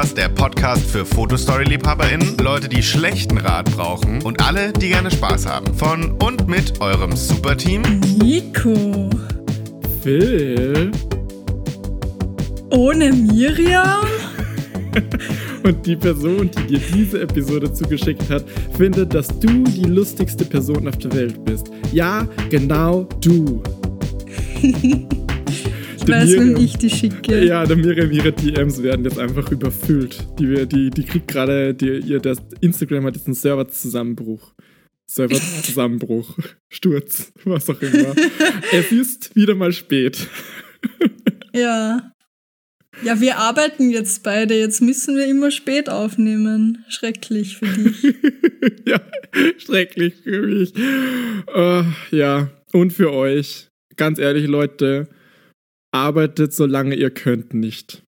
Podcast, der Podcast für Fotostory-LiebhaberInnen, Leute, die schlechten Rat brauchen und alle, die gerne Spaß haben. Von und mit eurem Superteam Nico. Phil. Ohne Miriam? Und die Person, die dir diese Episode zugeschickt hat, findet, dass du die lustigste Person auf der Welt bist. Ja, genau du. Weiß, wenn ich die schicke. Ja, der Miriam, ihre DMs werden jetzt einfach überfüllt. Die, die, die kriegt gerade, die, ihr, das Instagram hat jetzt einen Serverzusammenbruch. Serverzusammenbruch, Sturz, was auch immer. es ist wieder mal spät. ja. Ja, wir arbeiten jetzt beide. Jetzt müssen wir immer spät aufnehmen. Schrecklich für dich. ja, schrecklich für mich. Uh, ja, und für euch. Ganz ehrlich, Leute, arbeitet solange ihr könnt nicht.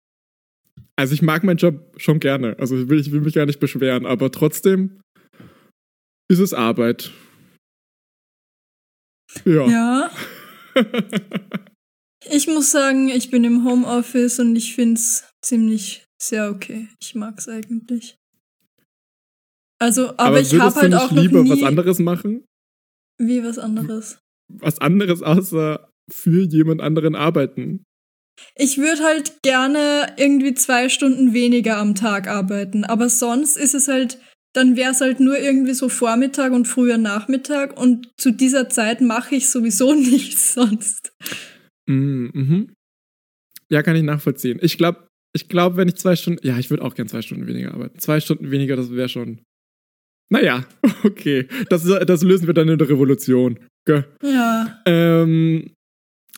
Also ich mag meinen Job schon gerne. Also ich will, ich will mich gar nicht beschweren, aber trotzdem ist es Arbeit. Ja. Ja. ich muss sagen, ich bin im Homeoffice und ich finde es ziemlich sehr okay. Ich mag es eigentlich. Also, aber, aber ich habe halt auch lieber nie was anderes machen? Wie was anderes? Was anderes außer für jemand anderen arbeiten. Ich würde halt gerne irgendwie zwei Stunden weniger am Tag arbeiten, aber sonst ist es halt, dann wäre es halt nur irgendwie so Vormittag und früher Nachmittag und zu dieser Zeit mache ich sowieso nichts sonst. Mm, mhm. Ja, kann ich nachvollziehen. Ich glaube, ich glaube, wenn ich zwei Stunden, ja, ich würde auch gern zwei Stunden weniger arbeiten. Zwei Stunden weniger, das wäre schon. Naja, okay. Das, das lösen wir dann in der Revolution. Gell? Ja. Ähm,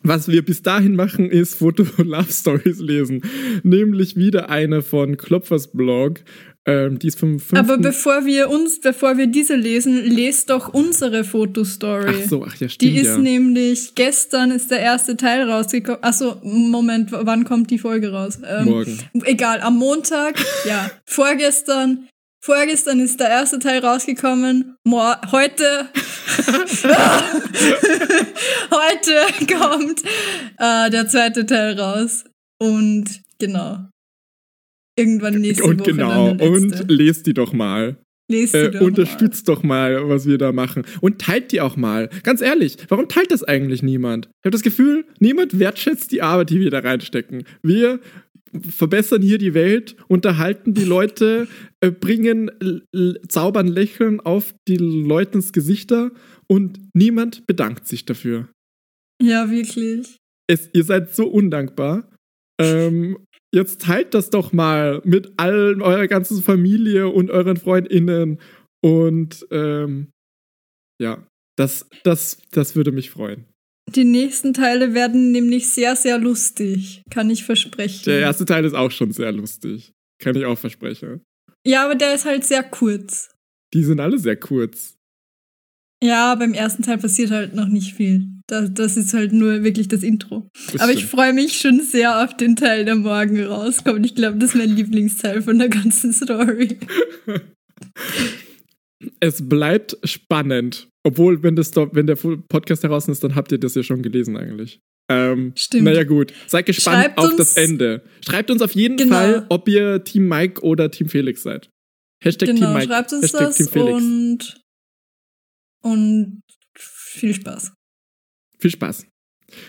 was wir bis dahin machen, ist Foto-Love Stories lesen. Nämlich wieder eine von Klopfers Blog. Ähm, die ist vom 5. Aber bevor wir uns, bevor wir diese lesen, lest doch unsere Fotostory. Ach so, ach ja, stimmt. Die ist ja. nämlich, gestern ist der erste Teil rausgekommen. Achso, Moment, wann kommt die Folge raus? Ähm, Morgen. Egal, am Montag, ja. Vorgestern, vorgestern ist der erste Teil rausgekommen. Mor heute, heute kommt äh, der zweite Teil raus. Und genau. Irgendwann nächste und Woche. genau, dann der und lest die doch mal. Lest die Äh, doch unterstützt doch mal, was wir da machen. Und teilt die auch mal. Ganz ehrlich, warum teilt das eigentlich niemand? Ich habe das Gefühl, niemand wertschätzt die Arbeit, die wir da reinstecken. Wir verbessern hier die Welt, unterhalten die Leute, äh, bringen, zaubern Lächeln auf die Leutens Gesichter und niemand bedankt sich dafür. Ja, wirklich. Es, ihr seid so undankbar. Ähm, jetzt teilt das doch mal mit allen eurer ganzen Familie und euren FreundInnen. Und ähm, ja, das, das, das würde mich freuen. Die nächsten Teile werden nämlich sehr, sehr lustig. Kann ich versprechen. Der erste Teil ist auch schon sehr lustig. Kann ich auch versprechen. Ja, aber der ist halt sehr kurz. Die sind alle sehr kurz. Ja, beim ersten Teil passiert halt noch nicht viel. Das, das ist halt nur wirklich das Intro. Das aber ich freue mich schon sehr auf den Teil, der morgen rauskommt. Ich glaube, das ist mein Lieblingsteil von der ganzen Story. Es bleibt spannend. Obwohl, wenn, das, wenn der Podcast heraus ist, dann habt ihr das ja schon gelesen eigentlich. Ähm, Stimmt. Naja, gut. Seid gespannt Schreibt auf das Ende. Schreibt uns auf jeden Genau. Fall, ob ihr Team Mike oder Team Felix seid. Hashtag Team genau, Mike. schreibt uns Hashtag das Team Felix. und, und viel Spaß. Viel Spaß.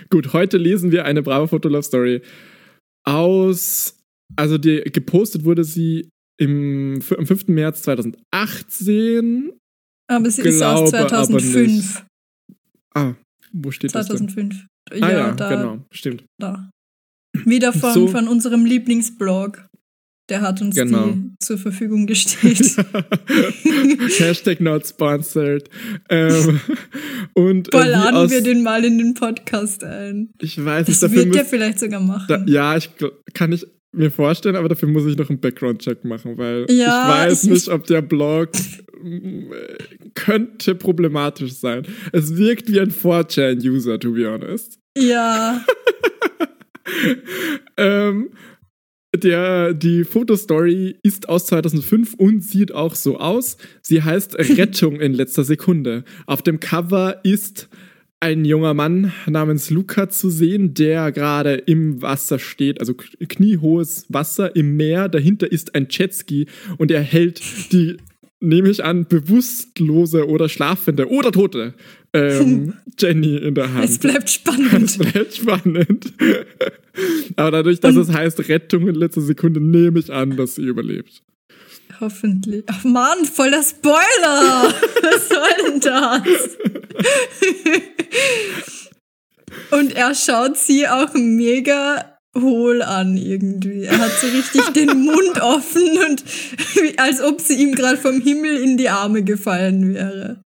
Gut, heute lesen wir eine brave Fotolove-Story aus. Also, die, gepostet wurde sie im, am 5. März 2018. Aber sie ist aus Glaube aber 2005. Ah, wo steht das 2005. denn? Ah ja, da, genau, stimmt. da. Wieder von, So. von unserem Lieblingsblog. Der hat uns Genau. die zur Verfügung gestellt. Hashtag not sponsored. Ähm, und Boah, äh, wie laden wir den mal in den Podcast ein. Ich weiß nicht, Das dafür wird der vielleicht sogar machen. da, ja, ich kann ich mir vorstellen, aber dafür muss ich noch einen Background-Check machen, weil Ja, ich weiß ich- nicht, ob der Blog könnte problematisch sein. Es wirkt wie ein 4chan-User, to be honest. Ja, ähm, der, die Fotostory ist aus 2005 und sieht auch so aus. Sie heißt Rettung in letzter Sekunde. Auf dem Cover ist ein junger Mann namens Luca zu sehen, der gerade im Wasser steht, also kniehohes Wasser im Meer. Dahinter ist ein Jetski und er hält die, nehme ich an, bewusstlose oder schlafende oder tote ähm, Jenny in der Hand. Es bleibt spannend. Es bleibt spannend. Aber dadurch, dass und es heißt Rettung in letzter Sekunde, nehme ich an, dass sie überlebt. Hoffentlich. Ach Mann, voll der Spoiler! Was soll denn das? Und er schaut sie auch mega hohl an irgendwie. Er hat so richtig den Mund offen und als ob sie ihm gerade vom Himmel in die Arme gefallen wäre.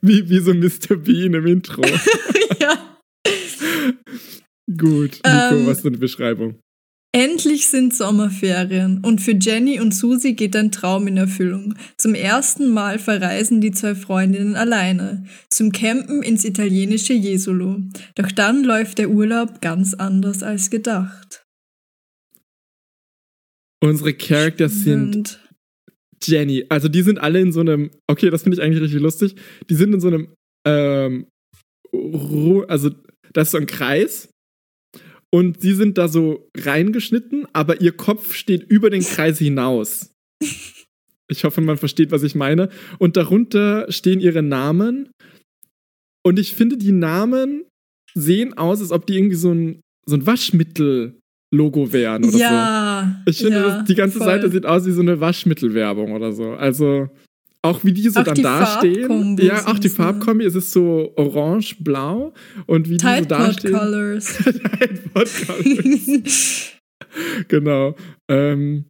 Wie, wie so Mr. Bean im Intro. ja. Gut, Nico, ähm, was ist deine Beschreibung? Endlich sind Sommerferien und für Jenny und Susi geht ein Traum in Erfüllung. Zum ersten Mal verreisen die zwei Freundinnen alleine zum Campen ins italienische Jesolo. Doch dann läuft der Urlaub ganz anders als gedacht. Unsere Characters sind Jenny, also die sind alle in so einem, okay, das finde ich eigentlich richtig lustig. Die sind in so einem, ähm, also das ist so ein Kreis und sie sind da so reingeschnitten, aber ihr Kopf steht über den Kreis hinaus. Ich hoffe, man versteht, was ich meine. Und darunter stehen ihre Namen. Und ich finde, die Namen sehen aus, als ob die irgendwie so ein, so ein Waschmittel-Logo wären oder ja, so. Ich finde, ja, die ganze voll. Seite sieht aus wie so eine Waschmittelwerbung oder so. Also auch wie die so auch dann die dastehen. Ja, auch die Farbkombi. Es ist so orange-blau. Und wie die Tide so dastehen. Colors. Colors. genau. Ähm,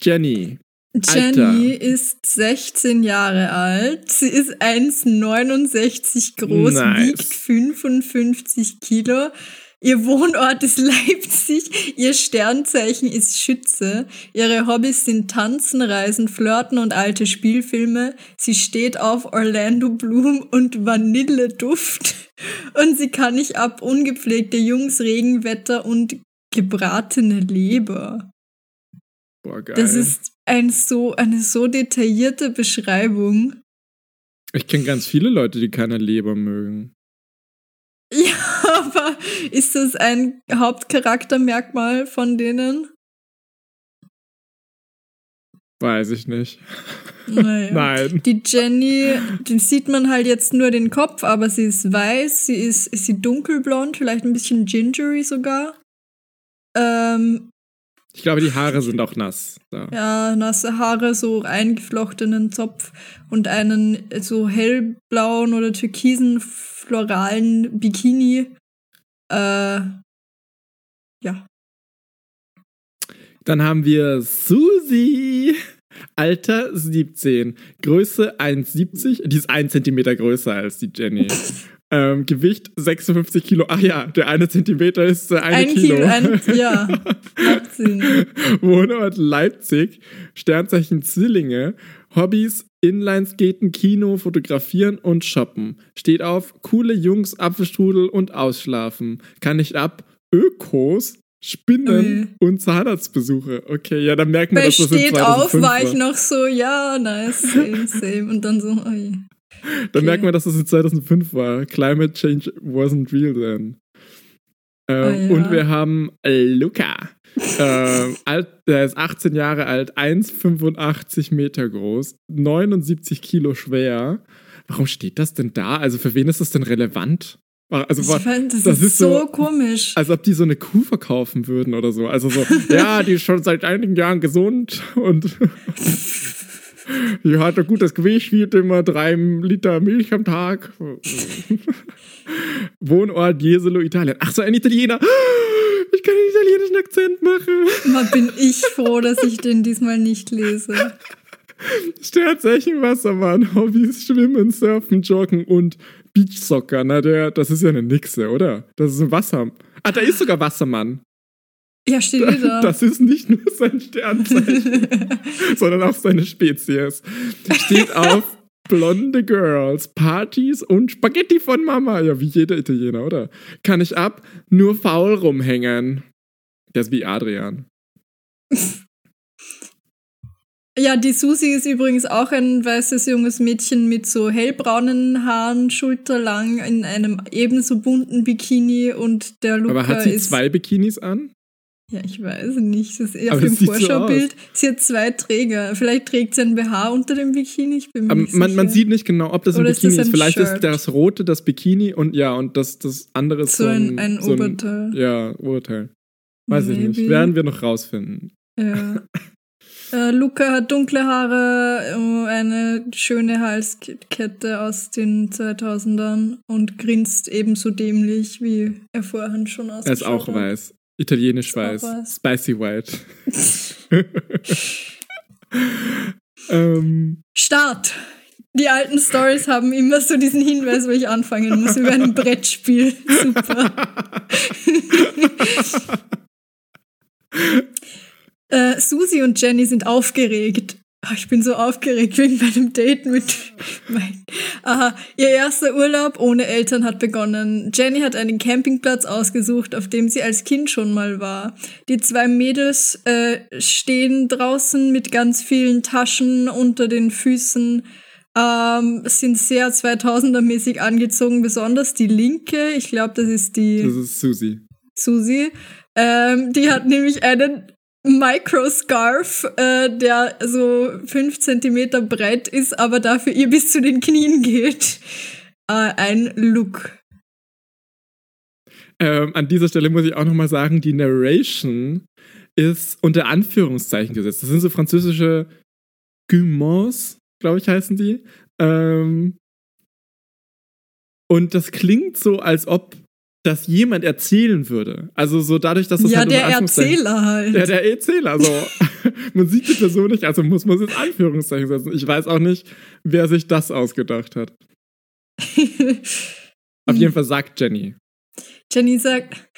Jenny. Jenny Alter. ist 16 Jahre alt. Sie ist 1,69 groß, nice. wiegt 55 Kilo. Ihr Wohnort ist Leipzig, ihr Sternzeichen ist Schütze, ihre Hobbys sind Tanzen, Reisen, Flirten und alte Spielfilme. Sie steht auf Orlando Bloom und Vanilleduft und sie kann nicht ab ungepflegte Jungs, Regenwetter und gebratene Leber. Boah, geil. Das ist ein so, eine so detaillierte Beschreibung. Ich kenne ganz viele Leute, die keine Leber mögen. Ja, aber ist das ein Hauptcharaktermerkmal von denen? Weiß ich nicht. Naja. Nein. Die Jenny, den sieht man halt jetzt nur den Kopf, aber sie ist weiß, sie ist, ist sie dunkelblond, vielleicht ein bisschen gingery sogar. Ähm, ich glaube, die Haare sind auch nass. Ja. ja, nasse Haare, so eingeflochtenen Zopf und einen so hellblauen oder türkisen floralen Bikini. Äh, ja. Dann haben wir Susi. Alter 17. Größe 1,70. Die ist 1 cm größer als die Jenny. ähm, Gewicht 56 Kilo. Ach ja, der eine Zentimeter ist äh, eine ein Kilo. Kilo ein, ja. Wohnort Leipzig. Sternzeichen Zwillinge. Hobbys Inlineskaten, Kino, Fotografieren und Shoppen. Steht auf coole Jungs, Apfelstrudel und Ausschlafen. Kann nicht ab Ökos, Spinnen Ui. und Zahnarztbesuche. Okay, ja, dann merkt man, Bei dass das in steht 2005 auf, war ich noch so, ja, nice, same, same. Und dann so, oh je. Dann okay. merkt man, dass das in 2005 war. Climate change wasn't real then. Ähm, Oh ja. Und wir haben Luca. ähm, alt, der ist 18 Jahre alt, 1,85 Meter groß, 79 Kilo schwer. Warum steht das denn da? Also für wen ist das denn relevant? Also, Ich fand, das, das ist, ist so, komisch. als ob die so eine Kuh verkaufen würden oder so. Also so, ja, die ist schon seit einigen Jahren gesund und die hat ein gutes Gewicht, wiegt immer drei Liter Milch am Tag. Wohnort Jesolo, Italien. Ach so, ein Italiener. Ich kann einen italienischen Akzent machen. Mal bin ich froh, dass ich den diesmal nicht lese. Sternzeichen Wassermann, Hobbys, Schwimmen, Surfen, Joggen und Beachsoccer. Na, der, das ist ja eine Nixe, oder? Das ist ein Wasser. Ah, da ist sogar Wassermann. Ja, steht wieder. Das ist nicht nur sein Sternzeichen, sondern auch seine Spezies. Steht auf blonde Girls, Partys und Spaghetti von Mama. Ja, wie jeder Italiener, oder? Kann ich ab, nur faul rumhängen. Der ist wie Adrian. Ja, die Susi ist übrigens auch ein weißes junges Mädchen mit so hellbraunen Haaren, schulterlang in einem ebenso bunten Bikini und der Luca Aber hat sie ist zwei Bikinis an? Ja, ich weiß nicht. Das ist auf dem sieht so Vorschaubild. sie hat zwei Träger. Vielleicht trägt sie ein BH unter dem Bikini. Ich bin mir nicht man, man sicher. sieht nicht genau, ob das ein Oder ist Bikini ist. ein Vielleicht ist Shirt? das rote das Bikini und ja, und das, das andere ist so so ein, ein so Oberteil. Ja, Oberteil. Weiß ich nicht. Maybe. Werden wir noch rausfinden. Ja. äh, Luca hat dunkle Haare, äh, eine schöne Halskette aus den 2000ern und grinst ebenso dämlich, wie er vorhin schon Er ist ausgeschaut auch hat. weiß. Italienisch weiß. Spicy white. ähm, Start! Die alten Stories haben immer so diesen Hinweis, wo ich anfangen muss, über ein Brettspiel. Super. Äh, Susi und Jenny sind aufgeregt. Ah, Ich bin so aufgeregt wegen meinem Date mit mein. Aha, ihr erster Urlaub ohne Eltern hat begonnen. Jenny hat einen Campingplatz ausgesucht, auf dem sie als Kind schon mal war. Die zwei Mädels äh, stehen draußen mit ganz vielen Taschen unter den Füßen, ähm, sind sehr 2000er-mäßig angezogen, besonders die linke. Ich glaube, das ist die. das ist Susi. Susi. Ähm, die hat nämlich einen Microscarf, äh, der so fünf Zentimeter breit ist, aber dafür ihr bis zu den Knien geht. Äh, ein Look. Ähm, an dieser Stelle muss ich auch nochmal sagen, die Narration ist unter Anführungszeichen gesetzt. Das sind so französische Gumons, glaube ich, heißen die. Ähm, und das klingt so, als ob das jemand erzählen würde. Also so dadurch, dass das ja, halt der Erzähler halt. Ja, der Erzähler. Also, man sieht die Person nicht, also muss man es in Anführungszeichen setzen. Ich weiß auch nicht, wer sich das ausgedacht hat. Auf jeden Fall sagt Jenny. Jenny sagt,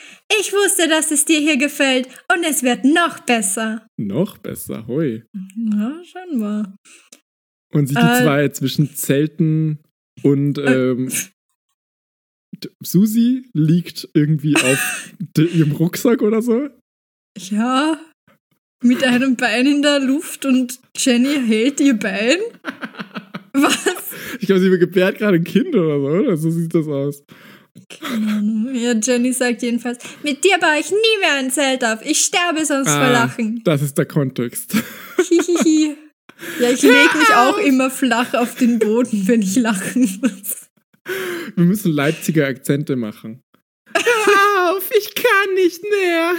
ich wusste, dass es dir hier gefällt und es wird noch besser. Noch besser, hoi. Ja, scheinbar. Und sieht Äh, die zwei zwischen Zelten und Äh. ähm, Susi liegt irgendwie auf ihrem Rucksack oder so. Ja, mit einem Bein in der Luft und Jenny hält ihr Bein. Was? Ich glaube, sie gebärt gerade ein Kind oder so, oder? So sieht das aus. Keine Ahnung. Ja, Jenny sagt jedenfalls, mit dir baue ich nie mehr ein Zelt auf. Ich sterbe sonst vor Ah, Lachen. Das ist der Kontext. Hihihi. Ja, ich lege mich auch immer flach auf den Boden, wenn ich lachen muss. Wir müssen Leipziger Akzente machen. Hör auf, ich kann nicht mehr.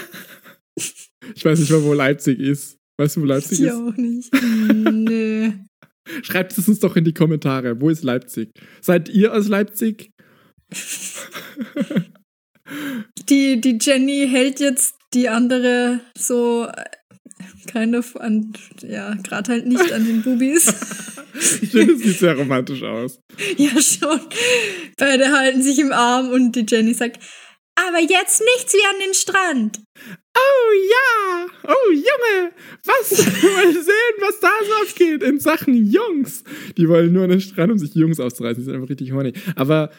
Ich weiß nicht mal, wo Leipzig ist. Weißt du, wo Leipzig Ich ist? auch nicht. Nee. Schreibt es uns doch in die Kommentare. Wo ist Leipzig? Seid ihr aus Leipzig? Die, die Jenny hält jetzt die andere so äh, kind of an, ja, gerade halt nicht an den Bubis. Es sieht sehr romantisch aus. Ja, schon. Beide halten sich im Arm und die Jenny sagt, aber jetzt nichts wie an den Strand. Oh ja! Oh Junge! Was? Mal sehen, was da so abgeht in Sachen Jungs. Die wollen nur an den Strand, um sich Jungs auszureißen. Die sind einfach richtig horny. Aber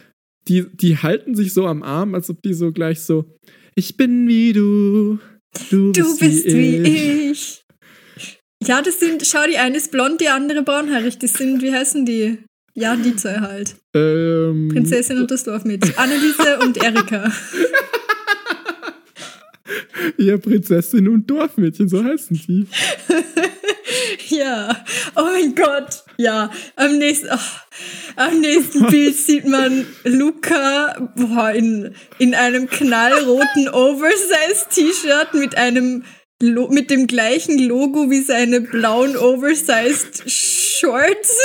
die, die halten sich so am Arm, als ob die so gleich so, ich bin wie du. Du, Du bist wie ich. ich. Ja, das sind, schau, die eine ist blond, die andere braunhaarig. Das sind, wie heißen die? Ja, die zwei halt. Ähm, Prinzessin und das Dorfmädchen. Anneliese und Erika. Ja, Prinzessin und Dorfmädchen, so heißen die. Ja. Oh mein Gott. Ja. Am nächsten, ach, am nächsten Bild sieht man Luca boah, in, in einem knallroten Oversized-T-Shirt mit einem mit dem gleichen Logo wie seine blauen Oversized Shorts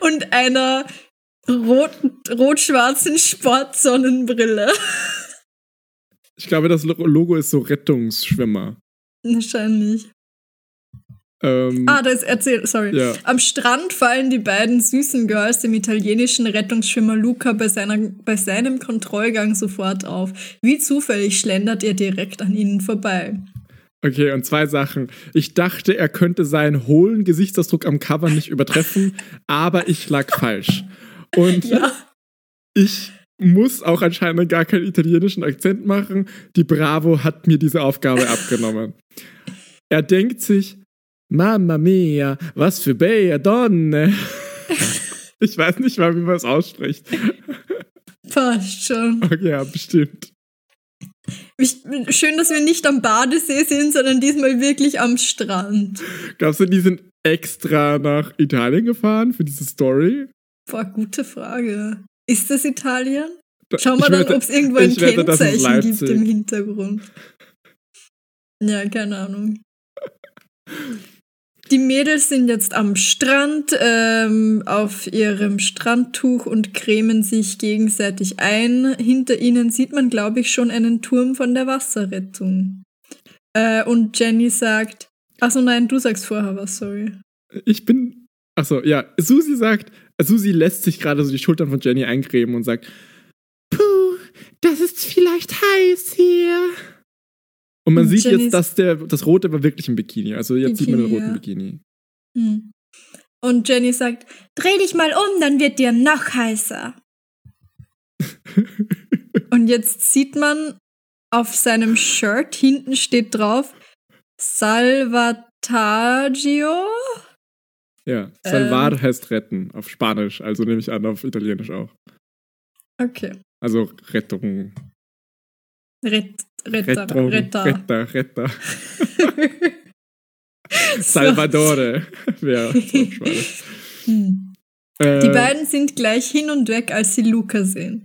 und einer rot rot-schwarzen Sportsonnenbrille. Ich glaube, das Lo- Logo ist so Rettungsschwimmer. Wahrscheinlich. Ähm, Ah, das erzählt, sorry. Ja. Am Strand fallen die beiden süßen Girls dem italienischen Rettungsschwimmer Luca bei, seiner, bei seinem Kontrollgang sofort auf. Wie zufällig schlendert er direkt an ihnen vorbei. Okay, und zwei Sachen. Ich dachte, er könnte seinen hohlen Gesichtsausdruck am Cover nicht übertreffen, aber ich lag falsch. Und Ja. ich muss auch anscheinend gar keinen italienischen Akzent machen. Die Bravo hat mir diese Aufgabe abgenommen. Er denkt sich, Mamma mia, was für bella Donne. ich weiß nicht mal, wie man es ausspricht. Passt schon. Okay, ja, bestimmt. Ich, schön, dass wir nicht am Badesee sind, sondern diesmal wirklich am Strand. Glaubst du, die sind extra nach Italien gefahren für diese Story? Boah, gute Frage. Ist das Italien? Schauen wir ich dann, ob es irgendwo ein wette, Kennzeichen gibt im Hintergrund. Ja, keine Ahnung. Die Mädels sind jetzt am Strand ähm, auf ihrem Strandtuch und cremen sich gegenseitig ein. Hinter ihnen sieht man, glaube ich, schon einen Turm von der Wasserrettung. Äh, und Jenny sagt, achso nein, du sagst vorher was, sorry. Ich bin. Achso, ja. Susi sagt, Susi lässt sich gerade so die Schultern von Jenny eincremen und sagt: Puh, das ist vielleicht heiß hier. Und man Und sieht Jenny jetzt, dass der, das Rote war wirklich ein Bikini. Also jetzt sieht man den Bikini, roten ja. Bikini. Hm. Und Jenny sagt, dreh dich mal um, dann wird dir noch heißer. Und jetzt sieht man auf seinem Shirt, hinten steht drauf, Salvataggio. Ja. Salvar Ähm. heißt retten auf Spanisch, also nehme ich an, auf Italienisch auch. Okay. Also Rettung. Rett, Retter. Retter. Retter, Retter. Salvadore. Auf Spanisch. Hm. Äh, Die beiden sind gleich hin und weg, als sie Luca sehen.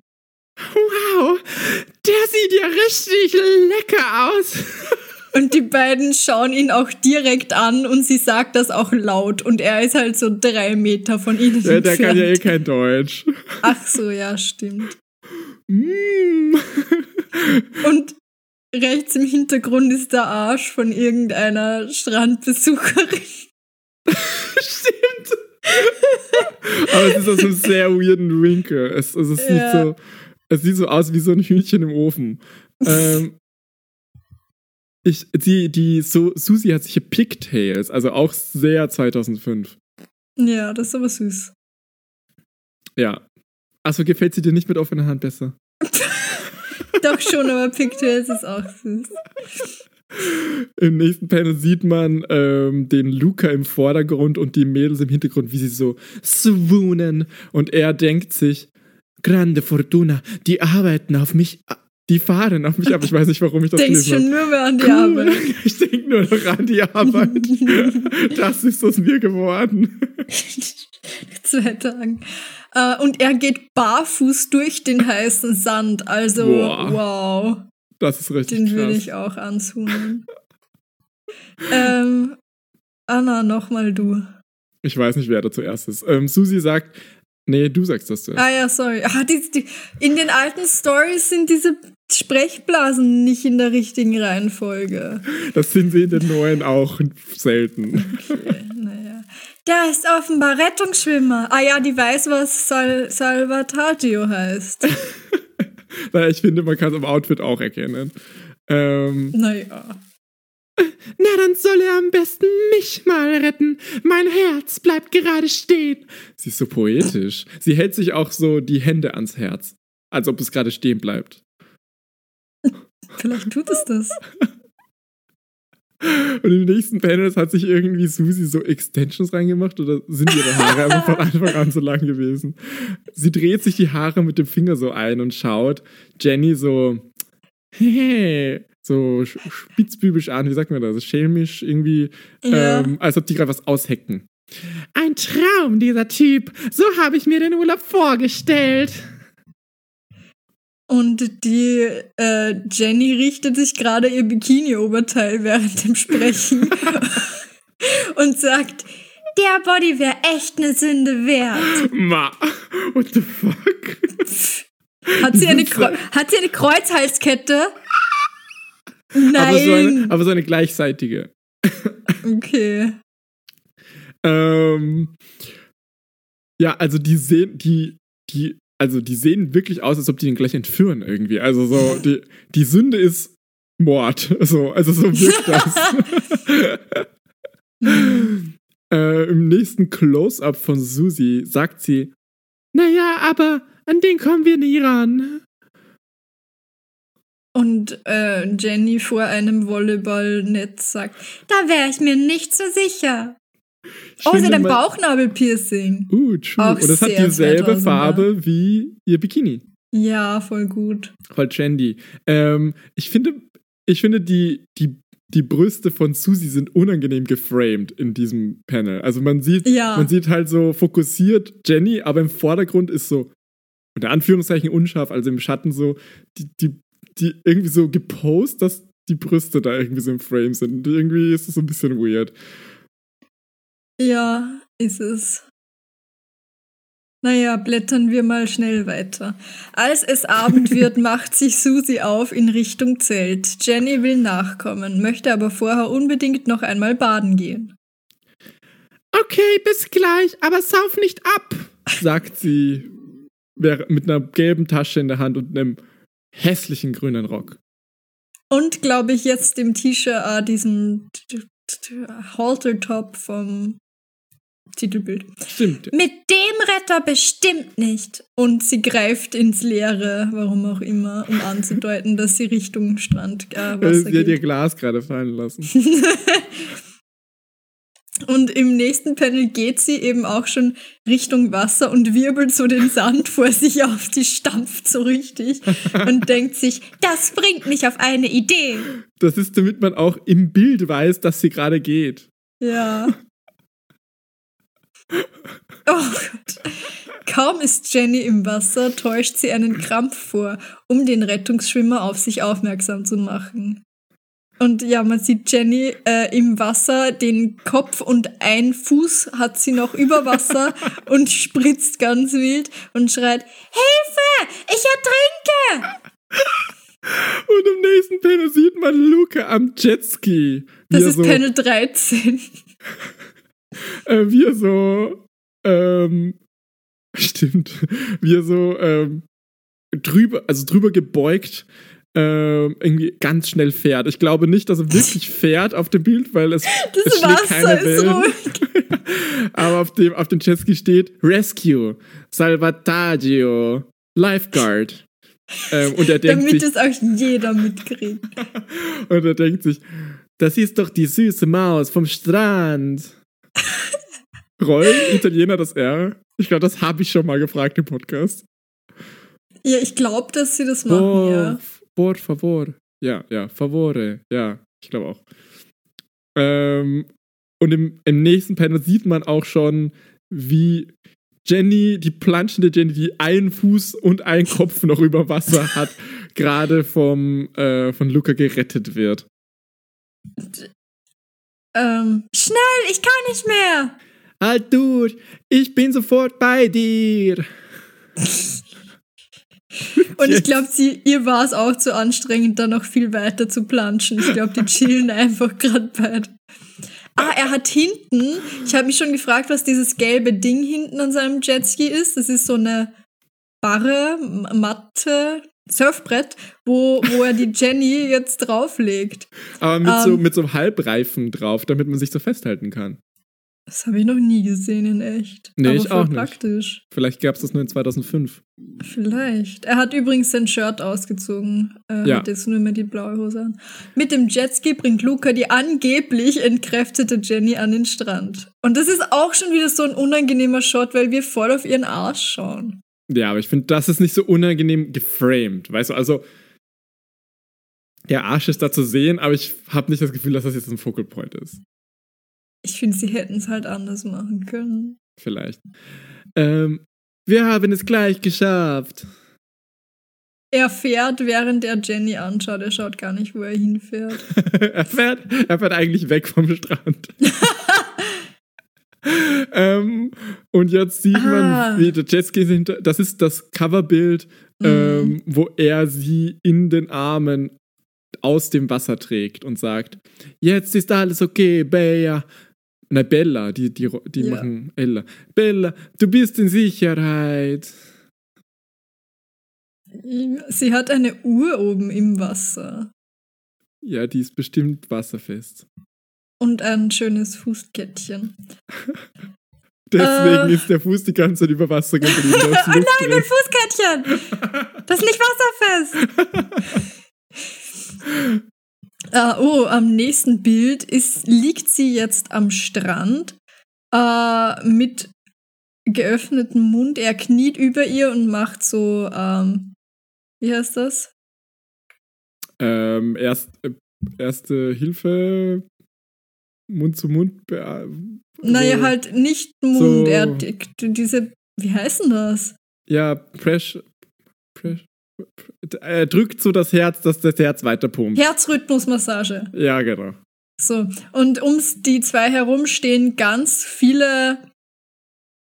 Wow, der sieht ja richtig lecker aus. Und die beiden schauen ihn auch direkt an und sie sagt das auch laut. Und er ist halt so drei Meter von ihnen Der, der kann ja eh entfernt. kein Deutsch. Ach so, ja, stimmt. Mm. Und rechts im Hintergrund ist der Arsch von irgendeiner Strandbesucherin. Stimmt. Aber es ist aus einem sehr weirden Winkel. Es, also es, Ja. sieht so, es sieht so aus wie so ein Hühnchen im Ofen. Ähm, ich, die, die, so, Susi hat sich hier Pigtails, also auch sehr 2005. Ja, das ist aber süß. Ja. Achso, gefällt sie dir nicht mit offener Hand besser? Doch schon, aber Pigtails ist auch süß. Im nächsten Panel sieht man ähm, den Luca im Vordergrund und die Mädels im Hintergrund, wie sie so swoonen. Und er denkt sich, grande Fortuna, die arbeiten auf mich, die fahren auf mich ab. Ich weiß nicht, warum ich das Denkst schon nur mehr an die Cool. Arbeit. Ich denke nur noch an die Arbeit. das ist aus mir geworden. Zwei Tagen. Äh, und er geht barfuß durch den heißen Sand. Also, Boah. wow. Das ist richtig Den krass. würde ich auch anzunehmen. ähm, Anna, nochmal du. Ich weiß nicht, wer da zuerst ist. Ähm, Susi sagt, nee, du sagst das zuerst. Ah ja, sorry. Ah, die, die, in den alten Stories sind diese Sprechblasen nicht in der richtigen Reihenfolge. Das sind sie in den neuen auch selten. Okay, naja. Der ist offenbar Rettungsschwimmer. Ah ja, die weiß, was Sal Salvatagio heißt. Naja, ich finde, man kann es am Outfit auch erkennen. Ähm, Naja. Na, dann soll er am besten mich mal retten. Mein Herz bleibt gerade stehen. Sie ist so poetisch. Sie hält sich auch so die Hände ans Herz, als ob es gerade stehen bleibt. Vielleicht tut es das. Und im nächsten Panels hat sich irgendwie Susi so Extensions reingemacht oder sind ihre Haare einfach von Anfang an so lang gewesen? Sie dreht sich die Haare mit dem Finger so ein und schaut Jenny so, hey, so sch- spitzbübisch an, wie sagt man das? Schelmisch irgendwie, Ja. ähm, als ob die gerade was aushecken. Ein Traum, dieser Typ. So habe ich mir den Urlaub vorgestellt. Und die äh, Jenny richtet sich gerade ihr Bikini-Oberteil während dem Sprechen und sagt, der Body wäre echt eine Sünde wert. Ma, what the fuck? Hat sie eine, Kreu hat sie eine Kreuzhalskette? Nein. Aber so, eine, aber so eine gleichzeitige. okay. Ähm, ja, also die sehen, die, die, also die sehen wirklich aus, als ob die ihn gleich entführen irgendwie. Also so, die, die Sünde ist Mord. So, also so wirkt das. äh, Im nächsten Close-up von Susi sagt sie, naja, aber an den kommen wir nie ran. Und äh, Jenny vor einem Volleyballnetz sagt, da wäre ich mir nicht so sicher. Oh, sie hat ein Bauchnabelpiercing. Uh, true. Auch Und das hat dieselbe 2000er. Farbe wie ihr Bikini. Ja, voll gut. Voll trendy. Ähm, ich finde, ich finde die, die, die Brüste von Susi sind unangenehm geframed in diesem Panel. Also man sieht, Ja. man sieht halt so fokussiert Jenny, aber im Vordergrund ist so, unter Anführungszeichen unscharf, also im Schatten so, die, die, die irgendwie so gepostet, dass die Brüste da irgendwie so im Frame sind. Und irgendwie ist das so ein bisschen weird. Ja, ist es. Naja, blättern wir mal schnell weiter. Als es Abend wird, macht sich Susi auf in Richtung Zelt. Jenny will nachkommen, möchte aber vorher unbedingt noch einmal baden gehen. Okay, bis gleich, aber sauf nicht ab, sagt sie mit einer gelben Tasche in der Hand und einem hässlichen grünen Rock. Und glaube ich jetzt dem T-Shirt, äh, diesem Haltertop vom Titelbild. Stimmt. Mit dem Retter bestimmt nicht. Und sie greift ins Leere, warum auch immer, um anzudeuten, dass sie Richtung Strand äh, Äh, Wasser Sie hat ihr geht. Glas gerade fallen lassen. Und im nächsten Panel geht sie eben auch schon Richtung Wasser und wirbelt so den Sand vor sich auf, die stampft so richtig und denkt sich, das bringt mich auf eine Idee. Das ist, damit man auch im Bild weiß, dass sie gerade geht. Ja. Oh Gott. Kaum ist Jenny im Wasser, täuscht sie einen Krampf vor, um den Rettungsschwimmer auf sich aufmerksam zu machen. Und ja, man sieht Jenny äh, im Wasser, den Kopf und ein Fuß hat sie noch über Wasser und spritzt ganz wild und schreit, Hilfe, ich ertrinke! Und im nächsten Panel sieht man Luca am Jetski. Das ist so, Panel 13. äh, wie er so, ähm, stimmt, wie er so, ähm, drüber, also drüber gebeugt, ähm, irgendwie ganz schnell fährt. Ich glaube nicht, dass er wirklich fährt auf dem Bild, weil es, Das es schlägt keine Wellen. Aber auf dem, auf dem Jetski steht Rescue, Salvataggio, Lifeguard. ähm, und er denkt Damit sich, es auch jeder mitkriegt. und er denkt sich, das ist doch die süße Maus vom Strand. Rollen Italiener das R? Ich glaube, das habe ich schon mal gefragt im Podcast. Ja, ich glaube, dass sie das machen, ja. por favor. Ja, ja, favore. Ja, ich glaube auch. Ähm, und im, im nächsten Panel sieht man auch schon, wie Jenny, die planschende Jenny, die einen Fuß und einen Kopf noch über Wasser hat, gerade vom äh, von Luca gerettet wird. Ähm, schnell, ich kann nicht mehr. Halt durch, ich bin sofort bei dir. Und ich glaube, sie ihr war es auch zu anstrengend, da noch viel weiter zu planschen. Ich glaube, die chillen einfach gerade beide. Ah, er hat hinten, ich habe mich schon gefragt, was dieses gelbe Ding hinten an seinem Jetski ist. Das ist so eine Barre, Matte, Surfbrett, wo, wo er die Jenny jetzt drauflegt. Aber mit, so, Ähm. mit so einem Halbreifen drauf, damit man sich so festhalten kann. Das habe ich noch nie gesehen in echt. Nee, Aber ich auch nicht. praktisch. Vielleicht gab es das nur in 2005. Vielleicht. Er hat übrigens sein Shirt ausgezogen. Er Ja. hat jetzt nur mehr die blaue Hose an. Mit dem Jetski bringt Luca die angeblich entkräftete Jenny an den Strand. Und das ist auch schon wieder so ein unangenehmer Shot, weil wir voll auf ihren Arsch schauen. Ja, aber ich finde, das ist nicht so unangenehm geframed. Weißt du, also der Arsch ist da zu sehen, aber ich habe nicht das Gefühl, dass das jetzt ein Focal Point ist. Ich finde, sie hätten es halt anders machen können. Vielleicht. Ähm, wir haben es gleich geschafft. Er fährt, während er Jenny anschaut. Er schaut gar nicht, wo er hinfährt. er, fährt, er fährt eigentlich weg vom Strand. ähm, und jetzt sieht man, Ah. wie der Jetski hinter. Das ist das Coverbild, Mhm. ähm, wo er sie in den Armen aus dem Wasser trägt und sagt: Jetzt ist alles okay, Bea. Na, Bella, die, die, die Ja. machen Ella. Bella, du bist in Sicherheit. Sie hat eine Uhr oben im Wasser. Ja, die ist bestimmt wasserfest. Und ein schönes Fußkettchen. Deswegen Äh. ist der Fuß die ganze Zeit über Wasser geblieben. Oh nein, drin. mein Fußkettchen! Das ist nicht wasserfest! Äh, oh, am nächsten Bild ist, liegt sie jetzt am Strand äh, mit geöffnetem Mund. Er kniet über ihr und macht so, ähm, wie heißt das? Ähm, erst, äh, erste Hilfe, Mund zu Mund. Äh, Naja, so- halt nicht Mund. so- Er die- diese, wie heißt denn das? Ja, Presh. Presh. Er drückt so das Herz, dass das Herz weiter pumpt. Herzrhythmusmassage. Ja, genau. So. Und um die zwei herum stehen ganz viele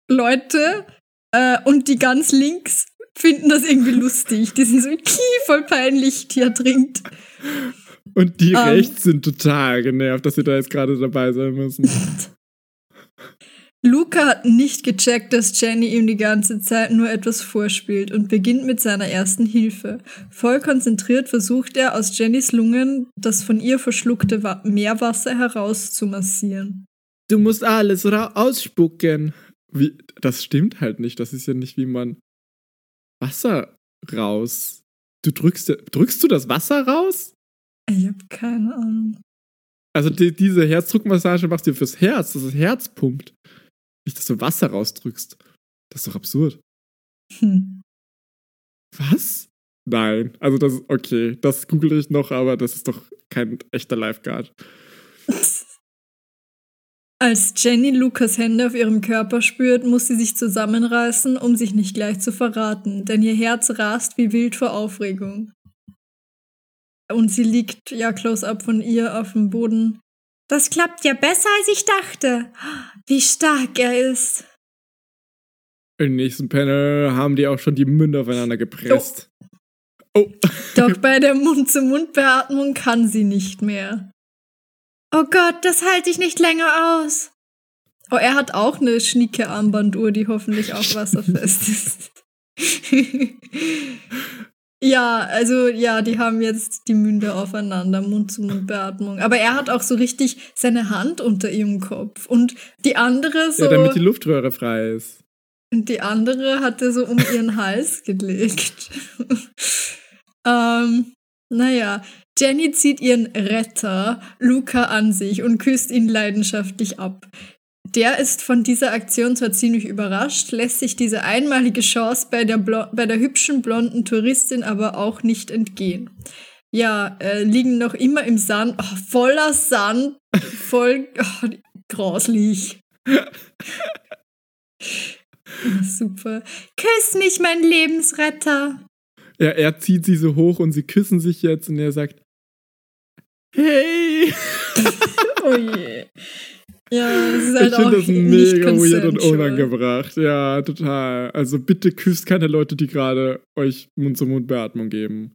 Leute äh, und die ganz links finden das irgendwie lustig. Die sind so "Kie, voll peinlich, die ertrinkt. Und die Ähm. rechts sind total genervt, dass sie da jetzt gerade dabei sein müssen. Luca hat nicht gecheckt, dass Jenny ihm die ganze Zeit nur etwas vorspielt und beginnt mit seiner ersten Hilfe. Voll konzentriert versucht er, aus Jennys Lungen das von ihr verschluckte Wa Meerwasser herauszumassieren. Du musst alles ra ausspucken. Wie, das stimmt halt nicht. Das ist ja nicht, wie man Wasser raus. Du drückst, drückst du das Wasser raus? Ich hab keine Ahnung. Also die, diese Herzdruckmassage machst du fürs Herz, dass das Herz pumpt. Nicht, dass du Wasser rausdrückst. Das ist doch absurd. Hm. Was? Nein. Also das ist okay. Das google ich noch, aber das ist doch kein echter Lifeguard. Als Jenny Lukas Hände auf ihrem Körper spürt, muss sie sich zusammenreißen, um sich nicht gleich zu verraten, denn ihr Herz rast wie wild vor Aufregung. Und sie liegt ja close up von ihr auf dem Boden. Das klappt ja besser, als ich dachte. Wie stark er ist. Im nächsten Panel haben die auch schon die Münder aufeinander gepresst. Oh. Doch bei der Mund-zu-Mund-Beatmung kann sie nicht mehr. Oh Gott, das halte ich nicht länger aus. Oh, er hat auch eine schnieke Armbanduhr, die hoffentlich auch wasserfest ist. ja, also ja, die haben jetzt die Münder aufeinander, Mund-zu-Mund-Beatmung. Aber er hat auch so richtig seine Hand unter ihrem Kopf. Und die andere so. Ja, damit die Luftröhre frei ist. Und die andere hat er so um ihren Hals gelegt. ähm, naja, Jenny zieht ihren Retter, Luca, an sich und küsst ihn leidenschaftlich ab. Der ist von dieser Aktion zwar ziemlich überrascht, lässt sich diese einmalige Chance bei der, Blo bei der hübschen blonden Touristin aber auch nicht entgehen. Ja, äh, liegen noch immer im Sand, oh, voller Sand, voll oh, grauslich. Super. Küss mich, mein Lebensretter. Ja, er zieht sie so hoch und sie küssen sich jetzt und er sagt, hey! Oh je. Ja, es ist halt ich finde das mega weird und unangebracht. Ja, total. Also bitte küsst keine Leute, die gerade euch Mund-zu-Mund-Beatmung geben.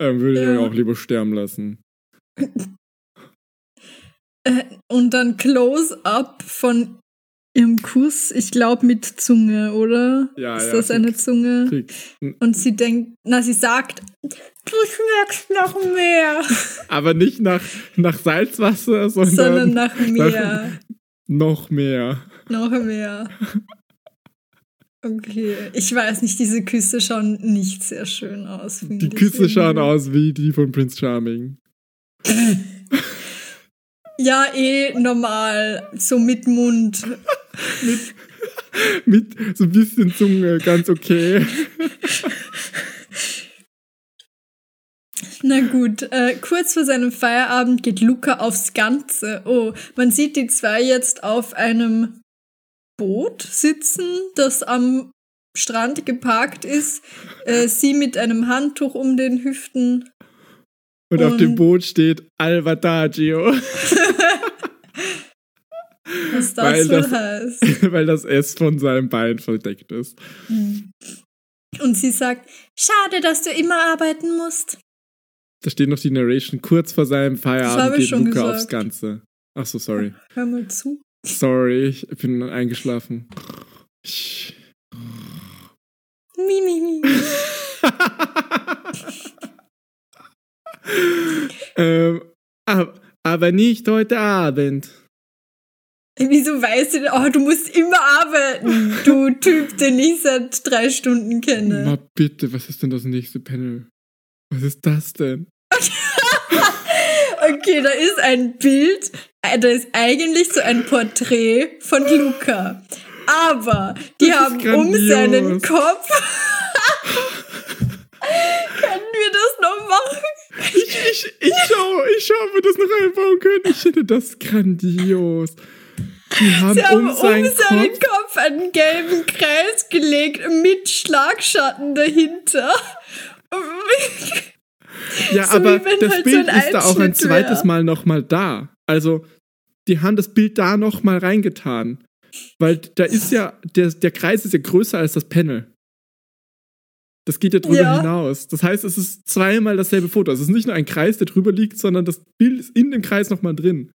Ähm, würde ich Ja. euch auch lieber sterben lassen. Äh, Und dann Close-up von ihrem Kuss, ich glaube mit Zunge, oder? Ja, ist ja, das eine fix. Zunge? Fix. Und sie denkt, na, sie sagt, du schmeckst noch mehr, Aber nicht nach, nach Salzwasser, sondern, sondern nach mehr. noch mehr. Noch mehr. Okay, ich weiß nicht, diese Küsse schauen nicht sehr schön aus. Die Küsse schauen aus wie die von Prince Charming. Ja, eh normal, so mit Mund. Mit so ein bisschen Zunge, ganz okay. Na gut, äh, kurz vor seinem Feierabend geht Luca aufs Ganze. Oh, man sieht die zwei jetzt auf einem Boot sitzen, das am Strand geparkt ist. Äh, sie mit einem Handtuch um den Hüften. Und, auf dem Und- Boot steht Alvadagio, Was das Weil das- heißt. weil das S von seinem Bein verdeckt ist. Und sie sagt, schade, dass du immer arbeiten musst. Da steht noch die Narration, kurz vor seinem Feierabend geht schon Luca gesagt. aufs Ganze. Ach so, sorry. Hör mal zu. Sorry, ich bin eingeschlafen. Mi, mi, mi. ähm, ab- aber nicht heute Abend. Wieso weißt du denn, oh, du musst immer arbeiten, du Typ, den ich seit drei Stunden kenne. Na bitte, was ist denn das nächste Panel? Was ist das denn? Okay, da ist ein Bild, äh, da ist eigentlich so ein Porträt von Luca. Aber die Das haben um seinen Kopf. Können wir das noch machen? Ich, ich, ich schau, ich schau, ob wir das noch einbauen können. Ich finde das grandios. Die haben, Sie haben um seinen seinen Kopf. Kopf einen gelben Kreis gelegt mit Schlagschatten dahinter. Ja, so aber das halt so Bild ein ist da auch ein zweites. Mal nochmal da. Also, die haben das Bild da nochmal reingetan. Weil da ist ja, der, der Kreis ist ja größer als das Panel. Das geht ja drüber Ja. hinaus. Das heißt, es ist zweimal dasselbe Foto. Es ist nicht nur ein Kreis, der drüber liegt, sondern das Bild ist in dem Kreis nochmal drin.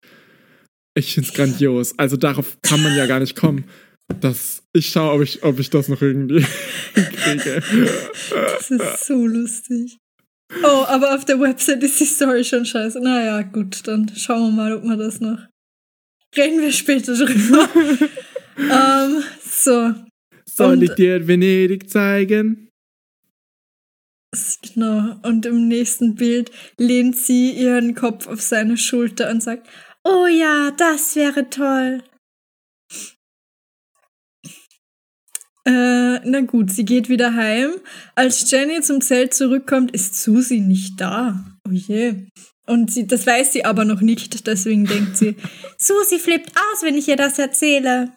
Ich find's grandios. Also darauf kann man ja gar nicht kommen. Das, ich schaue, ob ich, ob ich das noch irgendwie kriege. Das ist so lustig. Oh, aber auf der Website ist die Story schon scheiße. Naja, gut, dann schauen wir mal, ob wir das noch. Reden wir später drüber. ähm, so, Soll Und- ich dir Venedig zeigen? Genau. Und im nächsten Bild lehnt sie ihren Kopf auf seine Schulter und sagt, oh ja, das wäre toll. Äh, na gut, sie geht wieder heim. Als Jenny zum Zelt zurückkommt, ist Susi nicht da. Oh je. Und sie, das weiß sie aber noch nicht, deswegen denkt sie, Susi flippt aus, wenn ich ihr das erzähle.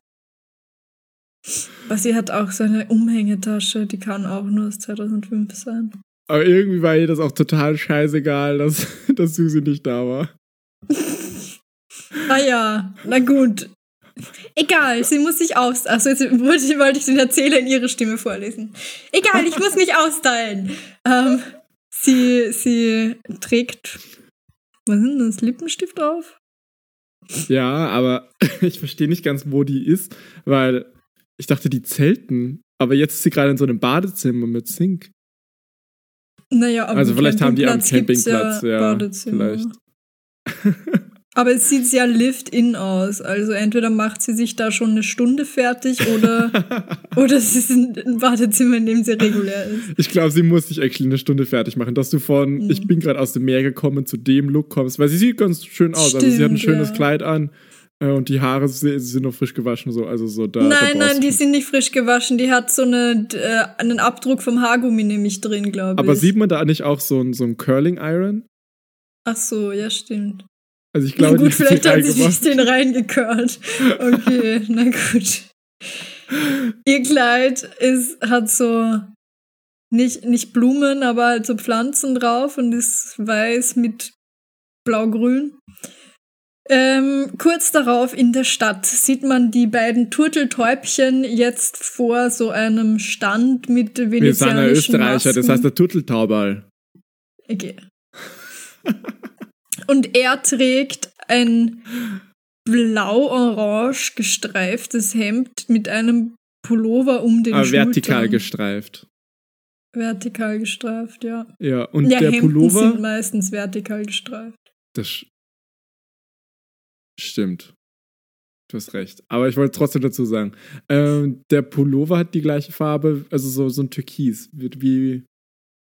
Aber sie hat auch so eine Umhängetasche, die kann auch nur aus 2005 sein. Aber irgendwie war ihr das auch total scheißegal, dass, dass Susi nicht da war. Ah ja, na gut. Egal, sie muss sich aus. Achso, jetzt wollte ich, wollte ich den Erzähler in ihre Stimme vorlesen. Egal, ich muss mich austeilen. Ähm, sie, sie trägt. Was ist denn das? Lippenstift drauf? Ja, aber ich verstehe nicht ganz, wo die ist, weil ich dachte, die zelten. Aber jetzt ist sie gerade in so einem Badezimmer mit Sink. Naja, aber also vielleicht haben die am Campingplatz, ja, Badezimmer. vielleicht. Aber es sieht sehr lift-in aus. Also entweder macht sie sich da schon eine Stunde fertig oder, oder es ist ein Badezimmer, in dem sie regulär ist. Ich glaube, sie muss sich actually eine Stunde fertig machen, dass du von Mhm. ich bin gerade aus dem Meer gekommen zu dem Look kommst, weil sie sieht ganz schön aus. also sie hat ein Stimmt, schönes ja. Kleid an und die Haare sind noch frisch gewaschen, so also so da. da nein, brauchst nein, die sind nicht frisch gewaschen. Die hat so eine, äh, einen Abdruck vom Haargummi nämlich drin, glaube ich. Aber sieht man da nicht auch so ein, so ein Curling Iron? Ach so, ja, stimmt. Also ich Na glaube, gut, die vielleicht hat sie sich den reingekörlt. Okay, na gut. Ihr Kleid ist, hat so nicht, nicht Blumen, aber halt so Pflanzen drauf und ist weiß mit blau-grün. Ähm, kurz darauf in der Stadt sieht man die beiden Turteltäubchen jetzt vor so einem Stand mit Wir sind ja venezianischen Österreicher, das Masken. heißt der Turteltaubal. Okay. Und er trägt ein blau-orange gestreiftes Hemd mit einem Pullover um den Aber Schultern. vertikal gestreift. Vertikal gestreift, ja. Ja, und ja, der Hemden Pullover. sind meistens vertikal gestreift. Das stimmt. Du hast recht. Aber ich wollte trotzdem dazu sagen, ähm, der Pullover hat die gleiche Farbe, also so, so ein Türkis, wie,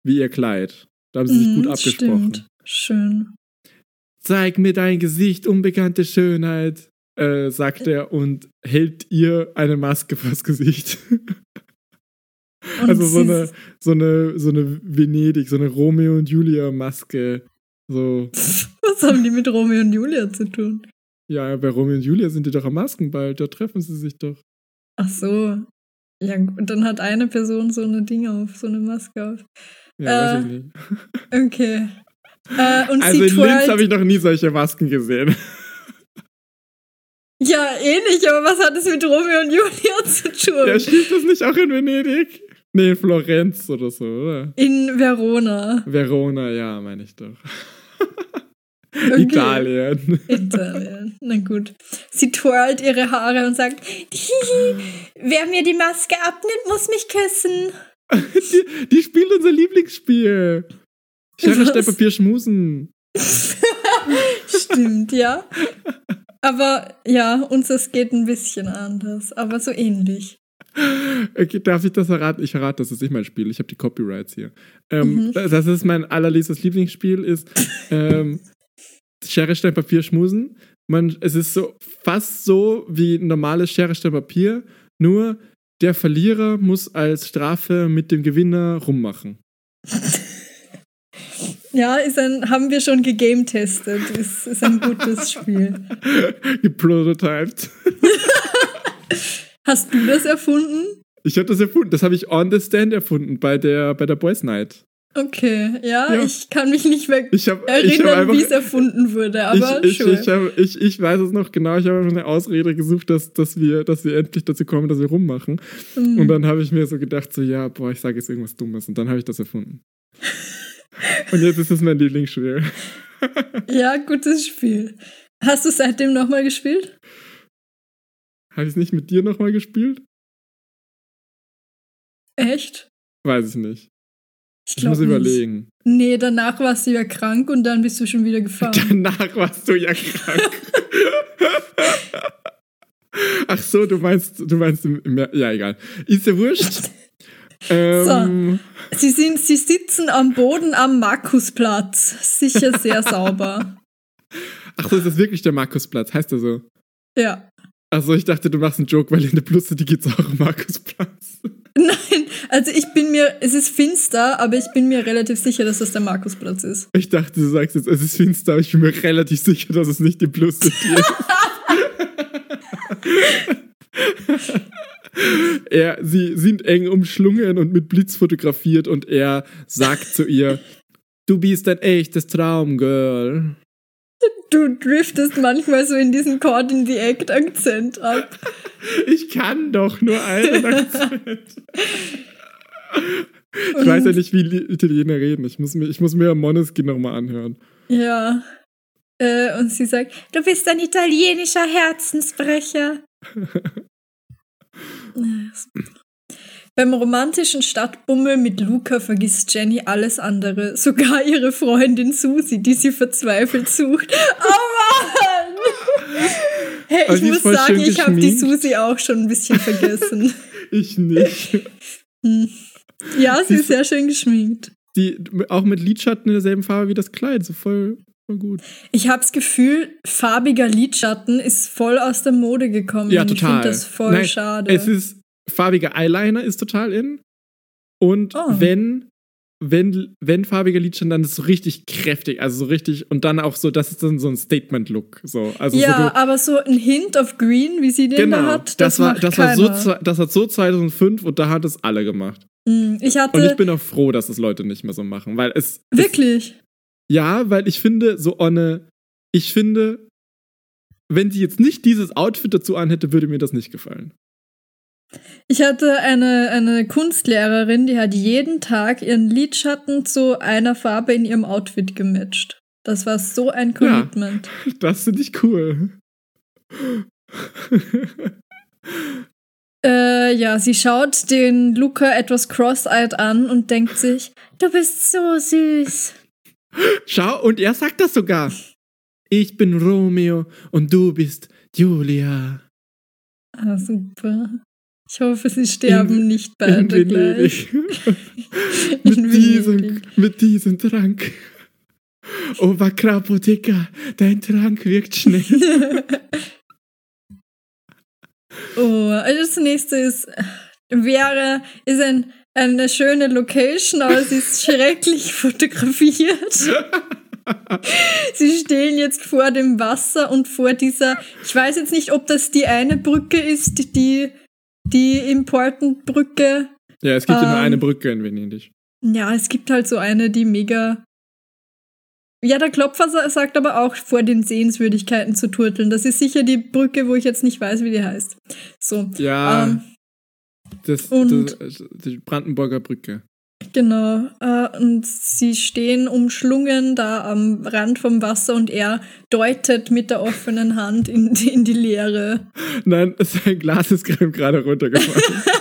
wie ihr Kleid. Da haben sie sich Mhm, gut abgesprochen. Stimmt. Schön. Zeig mir dein Gesicht, unbekannte Schönheit, äh, sagt er und hält ihr eine Maske vors Gesicht. Also so eine, so eine, so eine Venedig, so eine Romeo und Julia Maske. So, Was haben die mit Romeo und Julia zu tun? Ja, bei Romeo und Julia sind die doch am Maskenball, da treffen sie sich doch. Ach so. Ja, und dann hat eine Person so eine Ding auf, so eine Maske auf. Ja, Äh, weiß ich nicht. Okay. Äh, und Also sie in Linz habe ich noch nie solche Masken gesehen. Ja, ähnlich, aber was hat es mit Romeo und Julia zu tun? Ja, spielt das nicht auch in Venedig? Nee, Florenz oder so, oder? In Verona. Verona, ja, meine ich doch. Okay. Italien. Italien. Na gut. Sie twirlt ihre Haare und sagt, wer mir die Maske abnimmt, muss mich küssen. Die, die spielt unser Lieblingsspiel. Schere? Stein, Papier, Schmusen. Stimmt, ja. Aber ja, unseres geht ein bisschen anders, aber so ähnlich. Okay, darf ich das verraten? Ich verrate, das ist nicht mein Spiel. Ich habe die Copyrights hier. Ähm, Das ist mein allerliebstes Lieblingsspiel, ist ähm, Schere, Stein, Papier, Schmusen. Man, es ist so fast so wie normales Schere, Stein, Papier, nur der Verlierer muss als Strafe mit dem Gewinner rummachen. Ja, ist ein, haben wir schon gegametestet. Ist, ist ein gutes Spiel. Geprototyped. Hast du das erfunden? Ich habe das erfunden. Das habe ich on the stand erfunden bei der, bei der Boys Night. Okay, ja, Ja. ich kann mich nicht mehr Ich habe ich hab erinnern, wie es erfunden wurde, aber ich, ich, ich, hab, ich, ich weiß es noch genau, ich habe einfach eine Ausrede gesucht, dass, dass, wir, dass wir endlich dazu kommen, dass wir rummachen. Mhm. Und dann habe ich mir so gedacht, so ja, boah, ich sage jetzt irgendwas Dummes. Und dann habe ich das erfunden. Und jetzt ist es mein Lieblingsspiel. ja, gutes Spiel. Hast du seitdem nochmal gespielt? Habe ich es nicht mit dir nochmal gespielt? Echt? Weiß ich nicht. Ich, Ich muss nicht. überlegen. Nee, danach warst du ja krank und dann bist du schon wieder gefahren. Danach warst du ja krank. Ach so, du meinst, du meinst, ja, egal. Ist ja wurscht. Ähm, Sie, sind, sie sitzen am Boden am Markusplatz. Sicher sehr sauber. Ach so, ist das wirklich der Markusplatz? Heißt er so? Ja. Achso, ich dachte, du machst einen Joke, weil in der Plus City gibt's auch einen Markusplatz. Nein, also ich bin mir, es ist finster, aber ich bin mir relativ sicher, dass das der Markusplatz ist. Ich dachte, du sagst jetzt, es ist finster, aber ich bin mir relativ sicher, dass es nicht die Plus ist. er, sie sind eng umschlungen und mit Blitz fotografiert und er sagt zu ihr, du bist ein echtes Traumgirl. Du driftest manchmal so in diesen Caught in the Act Akzent ab. Ich kann doch nur einen Akzent. Ich Und- weiß ja nicht, wie Li- Italiener reden. Ich muss mir, ich muss mir Monesky nochmal anhören. Ja. Äh, und sie sagt, du bist ein italienischer Herzensbrecher. Beim romantischen Stadtbummel mit Luca vergisst Jenny alles andere, sogar ihre Freundin Susi, die sie verzweifelt sucht. Oh Mann! Hey, ich muss sagen, ich habe die. Susi auch schon ein bisschen vergessen. Ich nicht. Hm. Ja, sie Sie ist sehr schön geschminkt. Die, auch mit Lidschatten in derselben Farbe wie das Kleid. So voll, voll gut. Ich habe das Gefühl, farbiger Lidschatten ist voll aus der Mode gekommen. Ja, Und Ich total. finde das voll Nein, schade. Es ist farbiger Eyeliner ist total in. Und Oh. wenn, wenn, wenn farbiger Lidschatten, dann ist es so richtig kräftig. Also so richtig, und dann auch so, das ist dann so ein Statement-Look. So, also ja, so aber so ein Hint of Green, wie sie den genau. da hat, das, das, war, das war so, das hat so 2005 und da hat es alle gemacht. Hm, Ich Und hatte ich bin auch froh, dass es Leute nicht mehr so machen, weil es. es wirklich. ja, weil ich finde, so eine. Ich finde, wenn sie jetzt nicht dieses Outfit dazu anhätte, würde mir das nicht gefallen. Ich hatte eine, eine Kunstlehrerin, die hat jeden Tag ihren Lidschatten zu einer Farbe in ihrem Outfit gematcht. Das war so ein Ja. Commitment. Das finde ich cool. Äh, ja, sie schaut den Luca etwas cross-eyed an und denkt sich, du bist so süß. Schau, und er sagt das sogar. Ich bin Romeo und du bist Julia. Ah, super. Ich hoffe, sie sterben In- nicht In beide gleich. Venedig. In mit, diesem, Venedig. mit diesem Trank. Oh, Krapotika, dein Trank wirkt schnell. oh, also das nächste ist, wäre, ist ein, eine schöne Location, aber sie ist schrecklich fotografiert. Sie stehen jetzt vor dem Wasser und vor dieser, ich weiß jetzt nicht, ob das die eine Brücke ist, die, die Important-Brücke. Ja, es gibt ja nur Ähm. eine Brücke in Venedig. Ja, es gibt halt so eine, die mega. Ja, der Klopfer sa- sagt aber auch, vor den Sehenswürdigkeiten zu turteln. Das ist sicher die Brücke, wo ich jetzt nicht weiß, wie die heißt. So. Ja, Ähm, das, und- das, die Brandenburger Brücke. Genau. Äh, und sie stehen umschlungen da am Rand vom Wasser und er deutet mit der offenen Hand in, in die Leere. Nein, sein Glas ist gerade runtergefallen.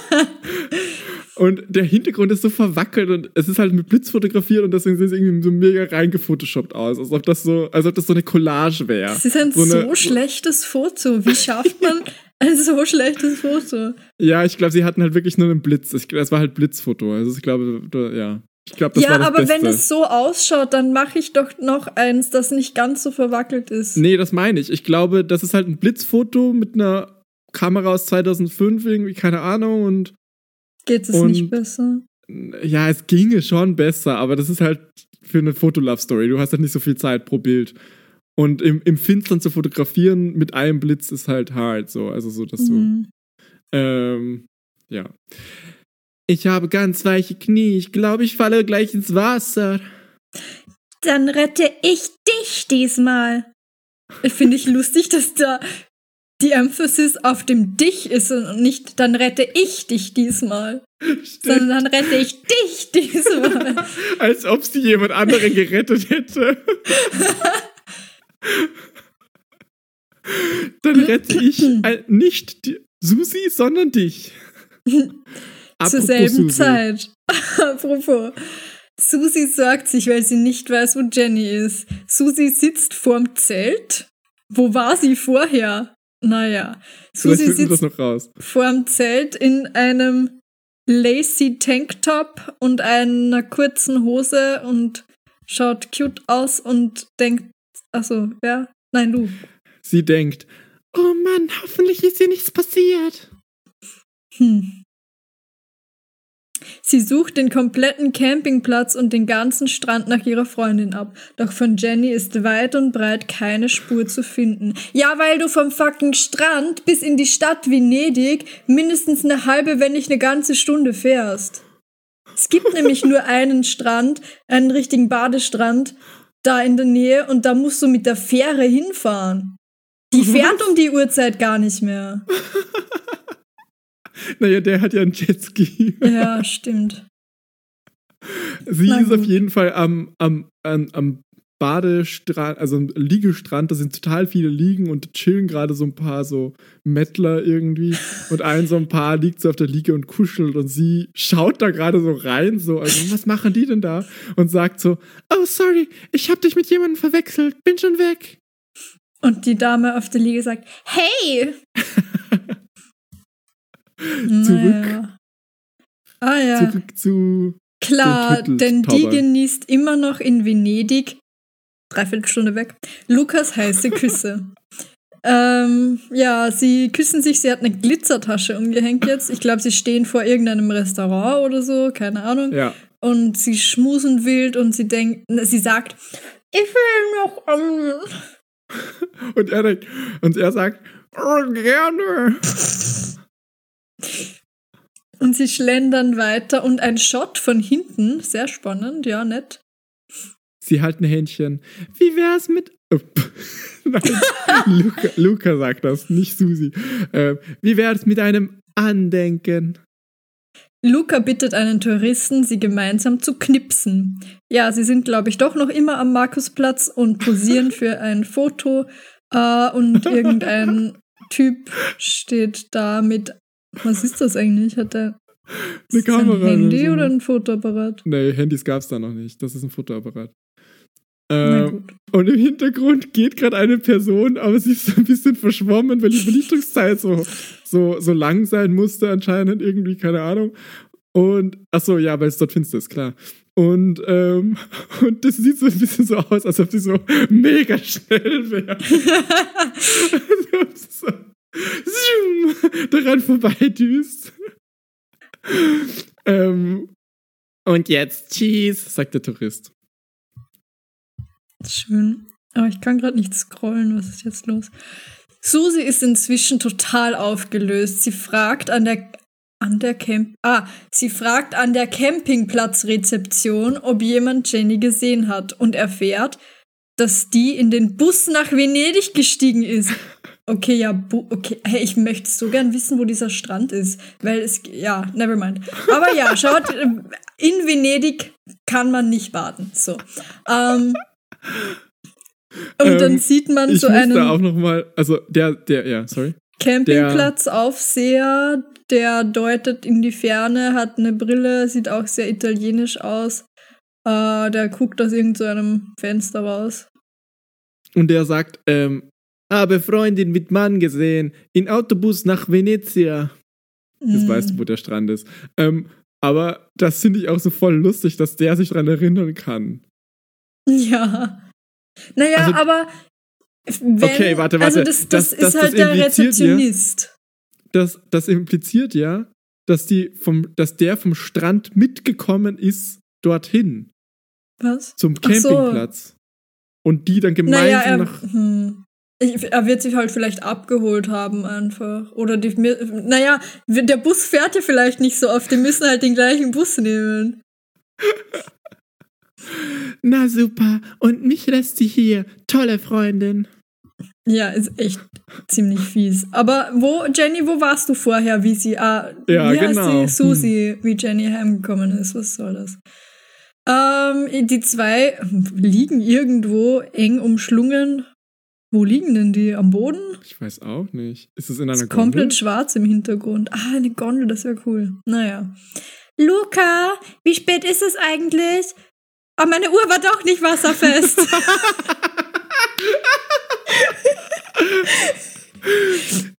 und der Hintergrund ist so verwackelt und es ist halt mit Blitz fotografiert und deswegen sieht es irgendwie so mega reingefotoshoppt aus, als ob das so, als ob das so eine Collage wäre. Es ist ein So so, eine- schlechtes Foto. Wie schafft man Ein so schlechtes Foto. Ja, ich glaube, sie hatten halt wirklich nur einen Blitz. Ich, das war halt Blitzfoto. Also ich glaube, da, ja. Ich glaube, das ja, war das aber Beste. wenn es so ausschaut, dann mache ich doch noch eins, das nicht ganz so verwackelt ist. Nee, das meine ich. Ich glaube, das ist halt ein Blitzfoto mit einer Kamera aus 2005, irgendwie, keine Ahnung. Und Geht es Und- nicht besser? ja, es ginge schon besser, aber das ist halt für eine Fotolove-Story. Du hast halt nicht so viel Zeit pro Bild. Und im, im Finstern zu fotografieren mit einem Blitz ist halt hart, so. Also so, dass du. Mhm. Ähm, ja. Ich habe ganz weiche Knie. Ich glaube, ich falle gleich ins Wasser. Dann rette ich dich diesmal. Finde ich lustig, dass da die Emphasis auf dem dich ist und nicht dann rette ich dich diesmal, sondern dann rette ich dich diesmal. Als ob sie jemand anderen gerettet hätte. Dann rette ich äh, nicht die Susi, sondern dich. Zur selben Susi. Zeit. Apropos. Susi sorgt sich, weil sie nicht weiß, wo Jenny ist. Susi sitzt vorm Zelt. Wo war sie vorher? Naja. Susi sitzt raus. vorm Zelt in einem lacy Tanktop und einer kurzen Hose und schaut cute aus und denkt, achso, wer? Nein, du. Sie denkt, oh Mann, hoffentlich ist ihr nichts passiert. Hm. Sie sucht den kompletten Campingplatz und den ganzen Strand nach ihrer Freundin ab. Doch von Jenny ist weit und breit keine Spur zu finden. Ja, weil du vom fucking Strand bis in die Stadt Venedig mindestens eine halbe, wenn nicht eine ganze Stunde fährst. Es gibt nämlich nur einen Strand, einen richtigen Badestrand da in der Nähe und da musst du mit der Fähre hinfahren. Die fährt um die Uhrzeit gar nicht mehr. Naja, der hat ja einen Jetski. Ja, stimmt. Sie Na ist auf jeden Fall am, am, am, am Badestrand, also am Liegestrand, da sind total viele Liegen und chillen gerade so ein paar so Mettler irgendwie. Und ein so ein Paar liegt so auf der Liege und kuschelt und sie schaut da gerade so rein, so, also was machen die denn da? Und sagt so, oh sorry, ich hab dich mit jemandem verwechselt, bin schon weg. Und die Dame auf der Liege sagt, hey! Zurück. Naja. Ah ja, Zurück zu, klar, den denn die genießt immer noch in Venedig, dreiviertel Stunde weg, Lukas heiße Küsse. ähm, ja, sie küssen sich, sie hat eine Glitzertasche umgehängt jetzt. Ich glaube, sie stehen vor irgendeinem Restaurant oder so, keine Ahnung. ja. Und sie schmusen wild und sie denkt, sie sagt, ich will noch ähm, Und er denkt, und er sagt, oh, gerne. Und sie schlendern weiter und ein Shot von hinten, sehr spannend, ja, nett. Sie halten Händchen. Wie wär's mit. Oh, Nein, Luca, Luca sagt das, nicht Susi. Äh, wie wär's mit einem Andenken? Luca bittet einen Touristen, sie gemeinsam zu knipsen. Ja, sie sind, glaube ich, doch noch immer am Markusplatz und posieren für ein Foto. Äh, und irgendein Typ steht da mit. Was ist das eigentlich? Hat er Eine Kamera ein oder Handy so. oder ein Fotoapparat? Nee, Handys gab's da noch nicht. Das ist ein Fotoapparat. Ähm, und im Hintergrund geht gerade eine Person, aber sie ist so ein bisschen verschwommen, weil die Belichtungszeit so, so, so lang sein musste, anscheinend irgendwie, keine Ahnung. Und, ach so, ja, weil es dort finster ist, klar. Und, ähm, und das sieht so ein bisschen so aus, als ob sie so mega schnell wäre. als ob sie so daran vorbeidüst. ähm, und jetzt Cheese, sagt der Tourist. Schön. Aber ich kann gerade nicht scrollen. Was ist jetzt los? Susi ist inzwischen total aufgelöst. Sie fragt an der an der Camp ah, sie fragt an der Campingplatzrezeption, ob jemand Jenny gesehen hat und erfährt, dass die in den Bus nach Venedig gestiegen ist. Okay, ja, okay. Hey, ich möchte so gern wissen, wo dieser Strand ist, weil es ja, never mind. Aber ja, schaut, in Venedig kann man nicht baden. So. Ähm, und Ähm, dann sieht man Ich so muss einen da auch noch mal, also der, der, ja, sorry. Campingplatzaufseher, der deutet in die Ferne, hat eine Brille, sieht auch sehr italienisch aus. Äh, der guckt aus irgendeinem Fenster raus. Und der sagt, ähm, Habe Freundin mit Mann gesehen. In Autobus nach Venezia. Das Mm. weißt du, wo der Strand ist. Ähm, aber das finde ich auch so voll lustig, dass der sich daran erinnern kann. Ja. Naja, Also- aber. Wenn, Okay, warte, Also, warte. das, das, Das- ist das- halt der impliziert ja- Rezeptionist. Das, das impliziert ja, dass, die vom, dass der vom Strand mitgekommen ist dorthin, Was? zum Ach so. Campingplatz. Und die dann gemeinsam Naja, er, nach. hm. Er wird sich halt vielleicht abgeholt haben einfach. Oder die, naja, der Bus fährt ja vielleicht nicht so oft, die müssen halt den gleichen Bus nehmen. Na super, und mich lässt sie hier. Tolle Freundin. Ja, ist echt ziemlich fies. Aber wo, Jenny, wo warst du vorher, wie sie, ah, Ja, wie genau. Hm. heißt sie, Susi, wie Jenny heimgekommen ist, was soll das? Ähm, die zwei liegen irgendwo eng umschlungen. Wo liegen denn die? Am Boden? Ich weiß auch nicht. Ist es in einer Ist komplett Gondel? schwarz im Hintergrund. Ah, eine Gondel, das wäre cool. Naja. Luca, wie spät ist es eigentlich? Ah, meine Uhr war doch nicht wasserfest.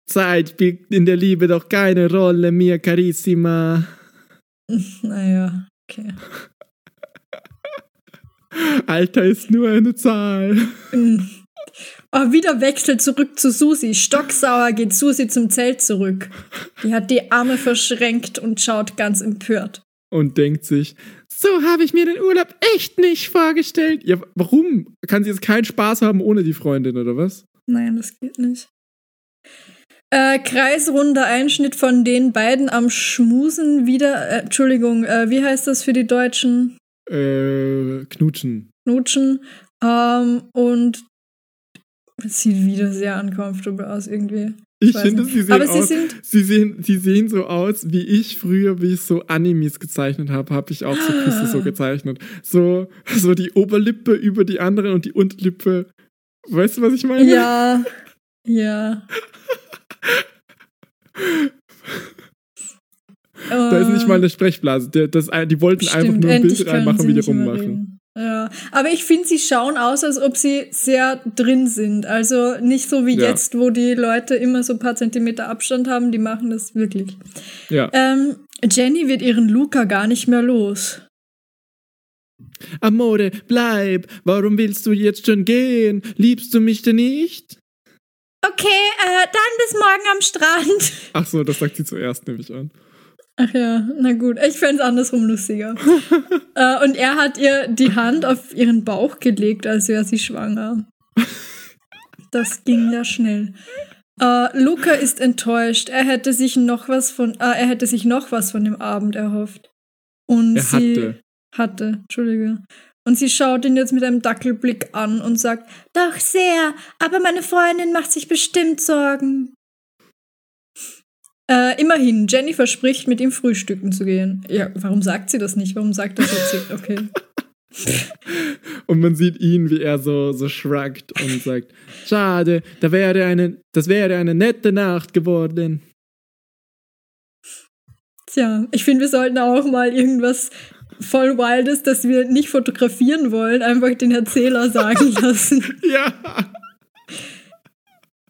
Zeit spielt in der Liebe doch keine Rolle, mia carissima. naja, okay. Alter ist nur eine Zahl. Mm. Oh, wieder Wechsel zurück zu Susi. Stocksauer geht Susi zum Zelt zurück. Die hat die Arme verschränkt und schaut ganz empört. Und denkt sich, so habe ich mir den Urlaub echt nicht vorgestellt. Ja, warum? Kann sie jetzt keinen Spaß haben ohne die Freundin, oder was? Nein, das geht nicht. Äh, kreisrunder Einschnitt von den beiden am Schmusen wieder. Äh, Entschuldigung, äh, wie heißt das für die Deutschen? Äh, knutschen. Knutschen. Ähm, und es sieht wieder sehr uncomfortable aus irgendwie. Ich weiß finde, sie sehen Aber sie aus. sind- Sie sehen, sie sehen so aus, wie ich früher, wie ich so Animes gezeichnet habe, habe ich auch so Küsse so gezeichnet. So, so die Oberlippe über die andere und die Unterlippe. Weißt du, was ich meine? Ja, ja. Da ist nicht mal eine Sprechblase. Der, das, die wollten einfach Stimmt, nur ein Bild reinmachen, sie wie die rummachen. Ja, aber ich finde, sie schauen aus, als ob sie sehr drin sind. Also nicht so wie Ja. jetzt, wo die Leute immer so ein paar Zentimeter Abstand haben. Die machen das wirklich. Ja. Ähm, Jenny wird ihren Luca gar nicht mehr los. Amore, bleib! Warum willst du jetzt schon gehen? Liebst du mich denn nicht? Okay, äh, dann bis morgen am Strand. Ach so, das sagt sie zuerst, nehme ich an. Ach ja, na gut. Ich fände es andersrum lustiger. äh, und er hat ihr die Hand auf ihren Bauch gelegt, als wäre sie schwanger. Das ging ja schnell. Äh, Luca ist enttäuscht. Er hätte sich noch was von, äh, er hätte sich noch was von dem Abend erhofft. Und Er sie hatte. hatte, Entschuldige. Und sie schaut ihn jetzt mit einem Dackelblick an und sagt, doch sehr, aber meine Freundin macht sich bestimmt Sorgen. Äh, immerhin, Jenny verspricht, mit ihm frühstücken zu gehen. Ja, warum sagt sie das nicht? Warum sagt das jetzt? Okay. Und man sieht ihn, wie er so, so shrugt und sagt, schade, da wäre eine, das wäre eine nette Nacht geworden. Tja, ich finde, wir sollten auch mal irgendwas voll Wildes, das wir nicht fotografieren wollen, einfach den Erzähler sagen lassen. Ja.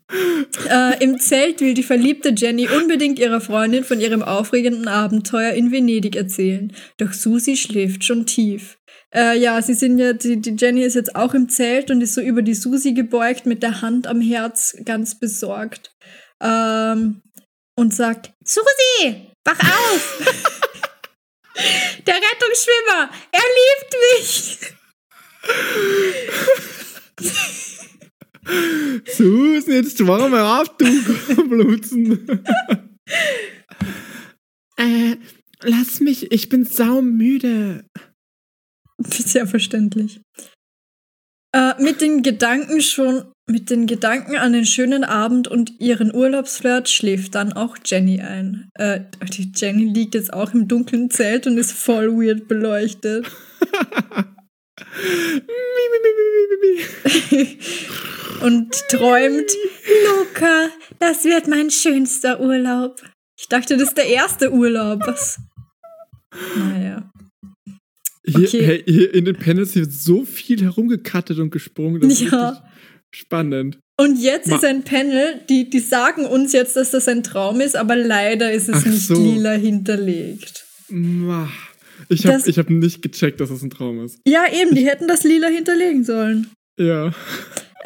Äh, Im Zelt will die verliebte Jenny unbedingt ihrer Freundin von ihrem aufregenden Abenteuer in Venedig erzählen. Doch Susi schläft schon tief. Äh, ja, sie sind ja, die, die Jenny ist jetzt auch im Zelt und ist so über die Susi gebeugt mit der Hand am Herz, ganz besorgt. Ähm, und sagt, Susi, wach auf! der Rettungsschwimmer, er liebt mich! Susan, jetzt mal auf, du Blutzen. äh, lass mich, ich bin saumüde. Sehr verständlich. Äh, mit den Gedanken schon, mit den Gedanken an den schönen Abend und ihren Urlaubsflirt schläft dann auch Jenny ein. Äh, die Jenny liegt jetzt auch im dunklen Zelt und ist voll weird beleuchtet. Und träumt, Luca, das wird mein schönster Urlaub. Ich dachte, das ist der erste Urlaub. Was? Naja. Hier, Okay. hey, hier in den Panels hier wird so viel herumgekattet und gesprungen. Das ist Ja. spannend. Und jetzt Ma- ist ein Panel, die, die sagen uns jetzt, dass das ein Traum ist, aber leider ist es Ach nicht so. lila hinterlegt. Mwah. Ich habe Das- hab nicht gecheckt, dass es ein Traum ist. Ja, eben, die hätten das lila hinterlegen sollen. Ja.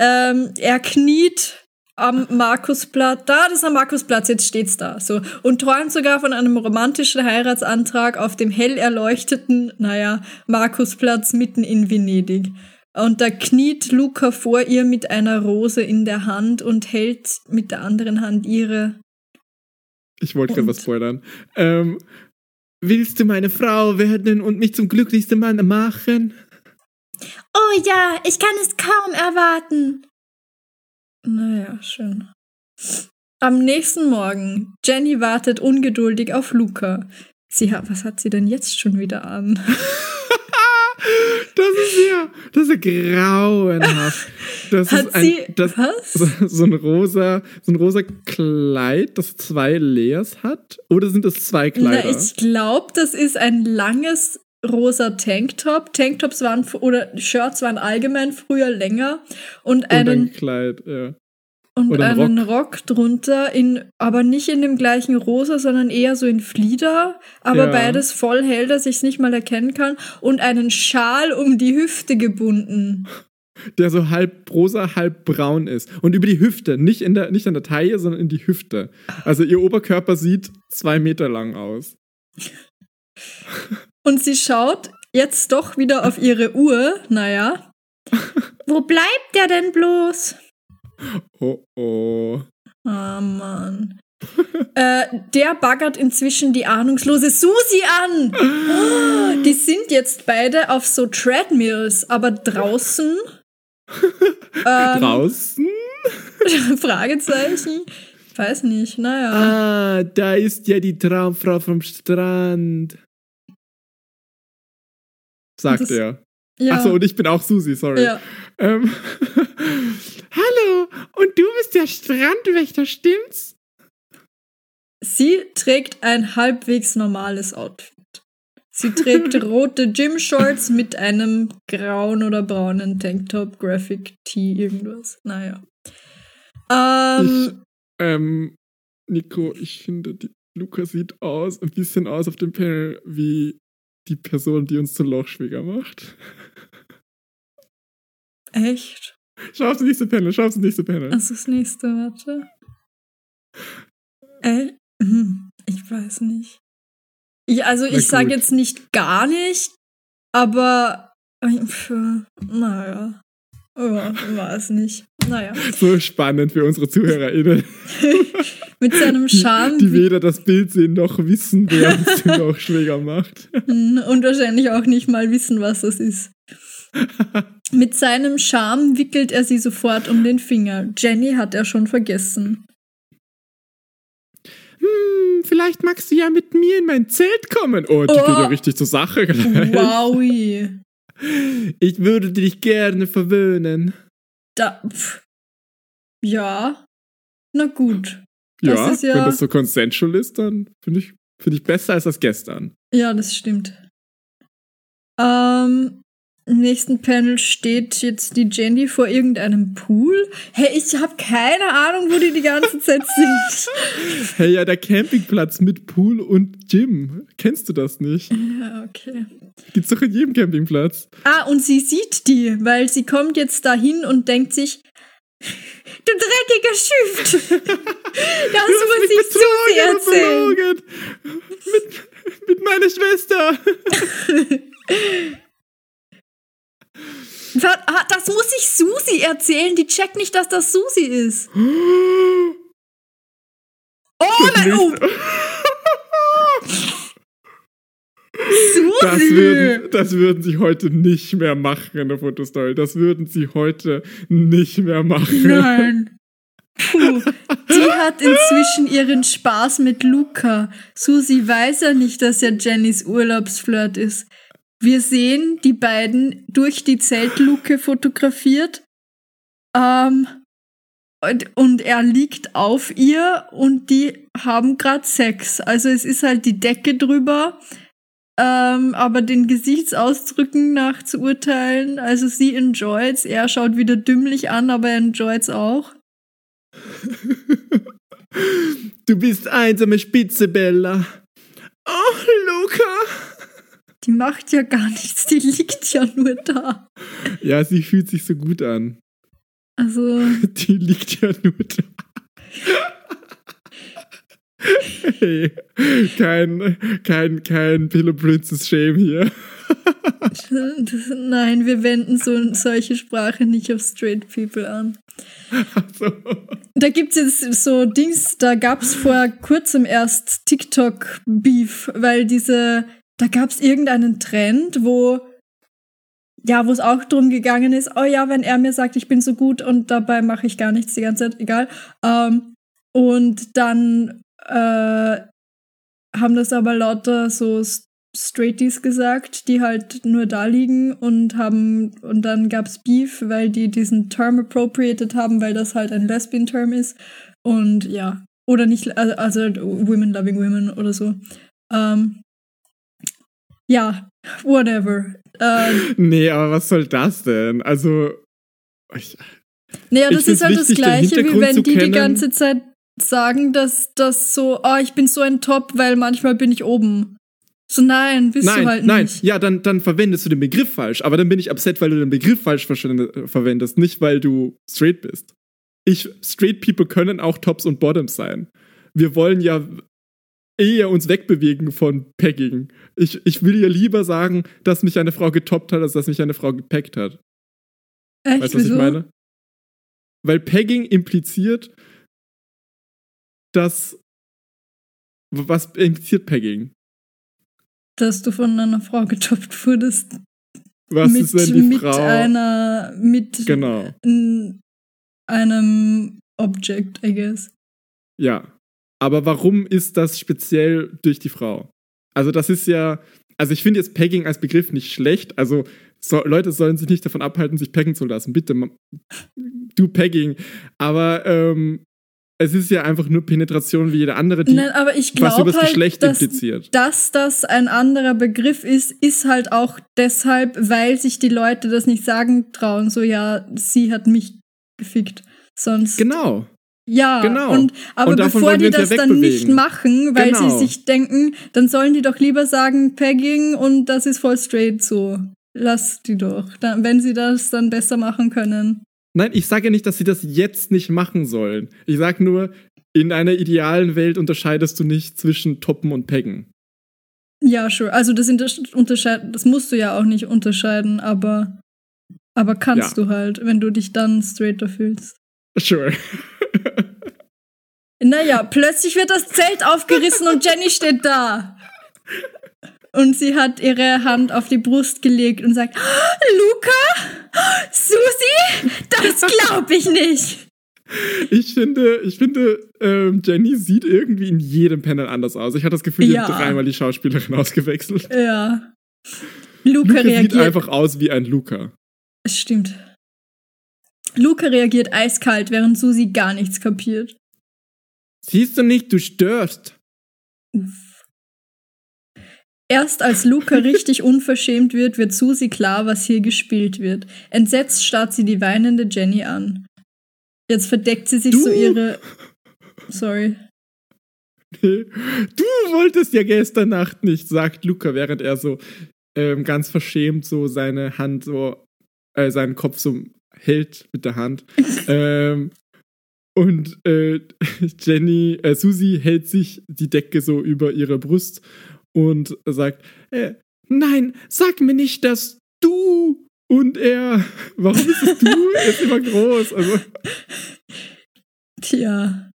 Ähm, er kniet am Markusplatz. Da, das ist am Markusplatz, jetzt steht's da. So. Und träumt sogar von einem romantischen Heiratsantrag auf dem hell erleuchteten, naja, Markusplatz mitten in Venedig. Und da kniet Luca vor ihr mit einer Rose in der Hand und hält mit der anderen Hand ihre. Ich wollte gerade was spoilern. Ähm, willst du meine Frau werden und mich zum glücklichsten Mann machen? Oh ja, ich kann es kaum erwarten. Naja, schön. Am nächsten Morgen. Jenny wartet ungeduldig auf Luca. Sie hat, was hat sie denn jetzt schon wieder an? Das ist ja, das ist ja grauenhaft. Das Hat ist ein, sie, das, was? so, ein rosa, so ein rosa Kleid, das zwei Layers hat? Oder sind es zwei Kleider? Na, ich glaube, das ist ein langes rosa Tanktop. Tanktops waren oder Shirts waren allgemein früher länger und und ein einen Kleid, ja. und oder ein einen Rock. drunter in aber nicht in dem gleichen rosa, sondern eher so in Flieder, aber Ja. beides voll hell, dass ich es nicht mal erkennen kann und einen Schal um die Hüfte gebunden. Der so halb rosa, halb braun ist. Und über die Hüfte, nicht, in der, nicht an der Taille, sondern in die Hüfte. Also ihr Oberkörper sieht zwei Meter lang aus. Und sie schaut jetzt doch wieder auf ihre Uhr. Naja. Wo bleibt der denn bloß? Oh oh. Ah, Mann. äh, der baggert inzwischen die ahnungslose Susi an. Oh, die sind jetzt beide auf so Treadmills, aber draußen. ähm, Draußen? Fragezeichen. Weiß nicht, naja. Ah, da ist ja die Traumfrau vom Strand. Sagt Das- er. ja. Achso, und ich bin auch Susi, sorry. ja. Ähm, Hallo, und du bist der Strandwächter, stimmt's? Sie trägt ein halbwegs normales Outfit. Sie trägt rote Gym-Shorts mit einem grauen oder braunen Tanktop, Graphic Tee, irgendwas. Naja. Ähm, Ähm, Nico, ich finde, Luca sieht aus, ein bisschen aus auf dem Panel wie die Person, die uns zu Lochschwäger macht. echt? Schau aufs nächste Panel, schau aufs nächste Panel. Was ist das nächste? Warte. Äh, hm, ich weiß nicht. Ich, also ich sage gut. jetzt nicht gar nicht, aber naja. Ja, weiß nicht. Naja. So spannend für unsere ZuhörerInnen, Mit seinem die, Charme die weder das Bild sehen noch wissen, wer uns den Lochschwäger macht. und wahrscheinlich auch nicht mal wissen, was das ist. Mit seinem Charme wickelt er sie sofort um den Finger. Jenny hat er schon vergessen. Hm, vielleicht magst du ja mit mir in mein Zelt kommen. Oh, die Oh. geht ja richtig zur Sache gleich. Wowi. Ich würde dich gerne verwöhnen. Da, pf. Ja. Na gut. Ja, ja- wenn das so consensual ist, dann finde ich, find ich besser als das gestern. Ja, das stimmt. Ähm, im nächsten Panel steht jetzt die Jenny vor irgendeinem Pool. Hey, ich habe keine Ahnung, wo die die ganze Zeit sind. Hey, ja, der Campingplatz mit Pool und Gym. Kennst du das nicht? ja, okay. Gibt's doch in jedem Campingplatz. Ah, und sie sieht die, weil sie kommt jetzt dahin und denkt sich, du dreckiger Schüft. Das muss ich und erzählen. Mit, mit meiner Schwester. Ah, Das muss ich Susi erzählen. Die checkt nicht, dass das Susi ist. Oh nein, oh, Das Susi. würden, das würden sie heute nicht mehr machen in der Fotostory. Das würden sie heute nicht mehr machen. Nein. Puh. Die hat inzwischen ihren Spaß mit Luca. Susi weiß ja nicht, dass er Jennys Urlaubsflirt ist. Wir sehen die beiden durch die Zeltluke fotografiert. Ähm, und, und er liegt auf ihr und die haben gerade Sex. Also es ist halt die Decke drüber. Ähm, aber den Gesichtsausdrücken nach zu urteilen, also sie enjoyt's, er schaut wieder dümmlich an, aber er enjoyt's auch. Du bist einsame Spitze, Bella. Oh. Die macht ja gar nichts, die liegt ja nur da. Ja, sie fühlt sich so gut an. Also, Die liegt ja nur da. Hey, kein, kein, kein Pillow Princess Shame hier. das, nein, wir wenden so, solche Sprache nicht auf straight people an. So. Da gibt's jetzt so Dings, da gab's vor kurzem erst TikTok-Beef, weil diese, da gab's irgendeinen Trend, wo, ja, wo es auch drum gegangen ist, oh ja, wenn er mir sagt, ich bin so gut und dabei mache ich gar nichts die ganze Zeit, egal. Ähm, und dann äh, haben das aber lauter so Straighties gesagt, die halt nur da liegen und haben, und dann gab's Beef, weil die diesen Term appropriated haben, weil das halt ein Lesbian-Term ist. Und ja, oder nicht, also, also Women loving women oder so. Ähm, ja, whatever. Ähm, Nee, aber was soll das denn? Also, ich, Naja, das ist halt das wichtig, Gleiche, wie wenn die die ganze Zeit sagen, dass das so, oh, ich bin so ein Top, weil manchmal bin ich oben. So, nein, bist nein, du halt nein, nicht. ja, dann, dann verwendest du den Begriff falsch. Aber dann bin ich upset, weil du den Begriff falsch verstände- verwendest, nicht weil du straight bist. Ich, straight people können auch Tops und Bottoms sein. Wir wollen ja eher uns wegbewegen von Pegging. Ich, ich will ja lieber sagen, dass mich eine Frau getoppt hat, als dass mich eine Frau gepackt hat. Echt, Weißt du, was ich meine? Weil Pegging impliziert, dass. Was impliziert Pegging? Dass du von einer Frau getoppt wurdest. Was mit, ist, wenn die mit Frau. einer, mit Genau, einem Object, I guess. ja. Aber warum ist das speziell durch die Frau? Also, das ist ja. Also, ich finde jetzt Pegging als Begriff nicht schlecht. Also, so, Leute sollen sich nicht davon abhalten, sich peggen zu lassen. Bitte, du Pegging. Aber ähm, es ist ja einfach nur Penetration wie jede andere, die Nein, aber ich was glaube übers halt, Geschlecht dass, impliziert. dass das ein anderer Begriff ist, ist halt auch deshalb, weil sich die Leute das nicht sagen trauen. So, ja, sie hat mich gefickt. Sonst. Genau. Ja, Genau. Und, aber Und bevor die das dann nicht machen, weil Genau. sie sich denken, dann sollen die doch lieber sagen Pegging und das ist voll straight so. Lass die doch. Dann, wenn sie das dann besser machen können. Nein, ich sage ja nicht, dass sie das jetzt nicht machen sollen. Ich sage nur, in einer idealen Welt unterscheidest du nicht zwischen Toppen und Peggen. Ja, sure. Also das unterscheiden, das musst du ja auch nicht unterscheiden, aber, aber kannst Ja. du halt, wenn du dich dann straighter fühlst. Sure. Naja, plötzlich wird das Zelt aufgerissen und Jenny steht da. Und sie hat ihre Hand auf die Brust gelegt und sagt, "Ah, Luca? Susi? Das glaub ich nicht. Ich finde, ich finde, ähm, Jenny sieht irgendwie in jedem Panel anders aus. Ich hatte das Gefühl, die Ja. hat dreimal die Schauspielerin ausgewechselt. Ja. Luca, Luca sieht reagiert. einfach aus wie ein Luca. Es stimmt. Luca reagiert eiskalt, während Susi gar nichts kapiert. Siehst du nicht, du störst. Uff. Erst als Luca richtig unverschämt wird, wird Susi klar, was hier gespielt wird. Entsetzt starrt sie die weinende Jenny an. Jetzt verdeckt sie sich Du? so ihre. Sorry. Du wolltest ja gestern Nacht nicht, sagt Luca, während er so ähm, ganz verschämt so seine Hand so, äh, seinen Kopf so hält mit der Hand. ähm, und äh, Jenny, äh, Susi hält sich die Decke so über ihre Brust und sagt, äh, nein, sag mir nicht, dass du und er, warum ist es du? er ist immer groß. Also, Tja.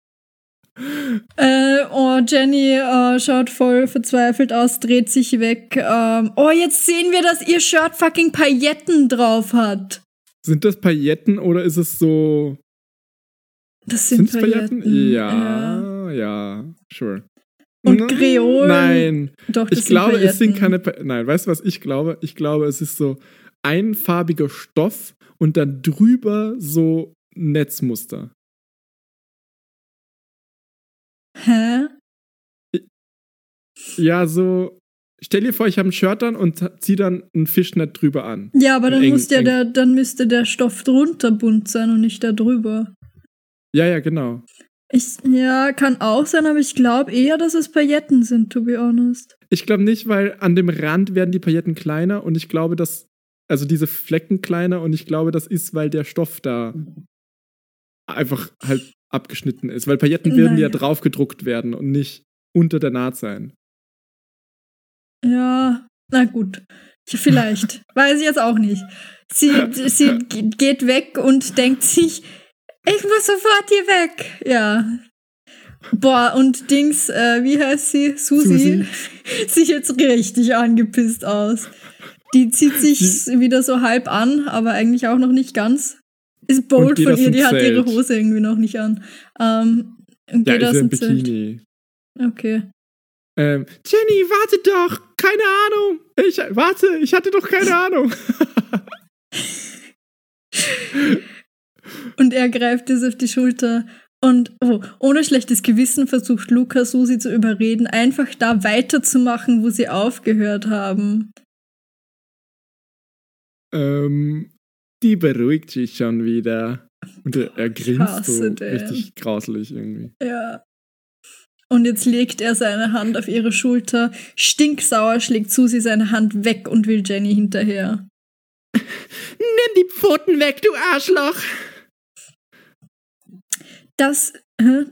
Äh, oh, Jenny äh, schaut voll verzweifelt aus, dreht sich weg. Ähm, oh, jetzt sehen wir, dass ihr Shirt fucking Pailletten drauf hat. sind das Pailletten oder ist es so Das sind Sind's Pailletten. Pailletten? Ja, ja, sure. Und Nein, Kreolen. Nein, Doch, das ich glaube, es sind Pailletten. keine. Pa Nein, weißt du, was ich glaube? Ich glaube, es ist so einfarbiger Stoff und dann drüber so Netzmuster. Hä? Ja, so. Stell dir vor, ich habe ein Shirt an und zieh dann ein Fischnet drüber an. Ja, aber dann, Eng- muss ja der, dann müsste der Stoff drunter bunt sein und nicht da drüber. Ja, ja, genau. Ich, ja, kann auch sein, aber ich glaube eher, dass es Pailletten sind, to be honest. Ich glaube nicht, weil an dem Rand werden die Pailletten kleiner und ich glaube, dass, also diese Flecken kleiner und ich glaube, das ist, weil der Stoff da einfach halt abgeschnitten ist. Weil Pailletten werden ja drauf gedruckt werden und nicht unter der Naht sein. Ja, na gut. Vielleicht. Weiß ich jetzt auch nicht. Sie, sie ge- geht weg und denkt sich, ich muss sofort hier weg. Ja. Boah, und Dings, äh, wie heißt sie? Susi, sieht jetzt richtig angepisst aus. Die zieht sich wieder so halb an, aber eigentlich auch noch nicht ganz. Ist bold von ihr, die hat ihre Zelt. Hose irgendwie noch nicht an. Ähm, und Ja, geht aus dem Zelt. Bikini. Okay. Ähm, Jenny, warte doch! Keine Ahnung! Ich, warte, ich hatte doch keine Ahnung. Und er greift es auf die Schulter. Und oh, ohne schlechtes Gewissen versucht Luca Susi zu überreden, einfach da weiterzumachen, wo sie aufgehört haben. ähm, die beruhigt sich schon wieder. Und er, er grinst so den. richtig grauslich irgendwie. Ja. Und jetzt legt er seine Hand auf ihre Schulter. Stinksauer schlägt Susi seine Hand weg und will Jenny hinterher. Nimm die Pfoten weg, du Arschloch! Das,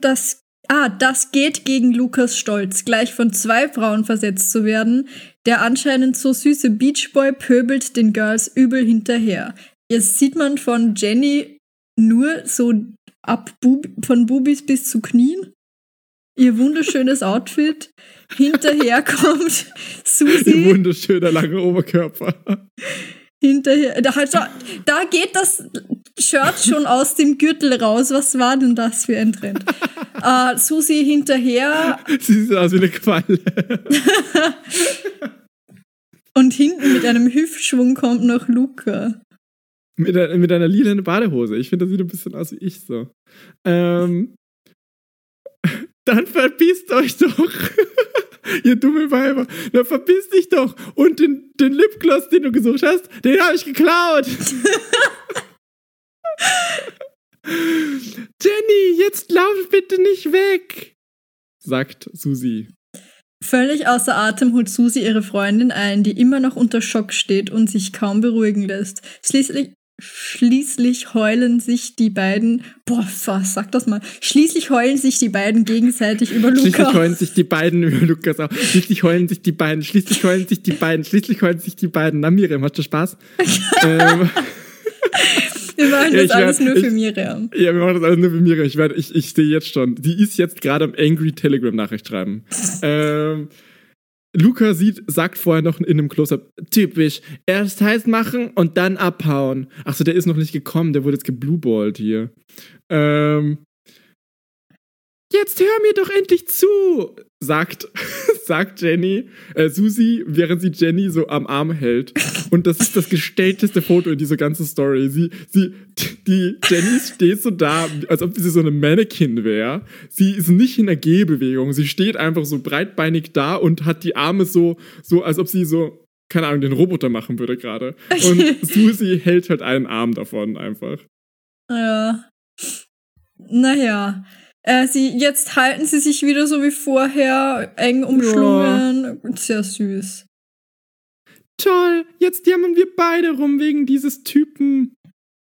das, ah, das geht gegen Lukas Stolz, gleich von zwei Frauen versetzt zu werden. Der anscheinend so süße Beachboy pöbelt den Girls übel hinterher. Jetzt sieht man von Jenny nur so ab Bub von Bubis bis zu Knien. Ihr wunderschönes Outfit. Hinterher kommt Ihr Susi. wunderschöner langer Oberkörper. Hinterher, da, halt, schon- da geht das Shirt schon aus dem Gürtel raus. Was war denn das für ein Trend? äh, Susi hinterher Sie sieht aus wie eine Qualle. und hinten mit einem Hüftschwung kommt noch Luca. mit, einer, mit einer lilanen Badehose. Ich finde, das sieht ein bisschen aus wie ich so. Ähm, dann verpisst euch doch. Ihr dumme Weiber. Na, verpiss dich doch. Und den, den Lipgloss, den du gesucht hast, den habe ich geklaut. Jenny, jetzt lauf bitte nicht weg, sagt Susi. Völlig außer Atem holt Susi ihre Freundin ein, die immer noch unter Schock steht und sich kaum beruhigen lässt. Schließlich, schließlich heulen sich die beiden, boah, was, sag das mal, schließlich heulen sich die beiden gegenseitig über Schließlich Luca. heulen sich die beiden über Lukas auf. Schließlich heulen sich die beiden. Schließlich heulen sich die beiden. Schließlich heulen sich die beiden. Na, Miriam, hast du Spaß? ähm, Wir machen Ja, das ich alles werd- nur für ich- Miriam. ja, wir machen das alles nur für Miriam. Ich, werd- ich, ich sehe jetzt schon. Die ist jetzt gerade am Angry Telegram-Nachricht schreiben. ähm, Luca sieht, sagt vorher noch in einem Close-Up, typisch, erst heiß machen und dann abhauen. Achso, der ist noch nicht gekommen, der wurde jetzt geblueballt hier. Ähm, jetzt hör mir doch endlich zu, sagt, sagt Jenny, äh, Susi, während sie Jenny so am Arm hält. Und das ist das gestellteste Foto in dieser ganzen Story. Sie, sie, die Jenny steht so da, als ob sie so eine Mannequin wäre. Sie ist nicht in einer Gehbewegung. Sie steht einfach so breitbeinig da und hat die Arme so, so, als ob sie so, keine Ahnung, den Roboter machen würde gerade. Und Susi hält halt einen Arm davon einfach. Ja. Naja. Äh, sie, jetzt halten sie sich wieder so wie vorher, eng umschlungen. Sehr süß. Toll, jetzt jammern wir beide rum wegen dieses Typen.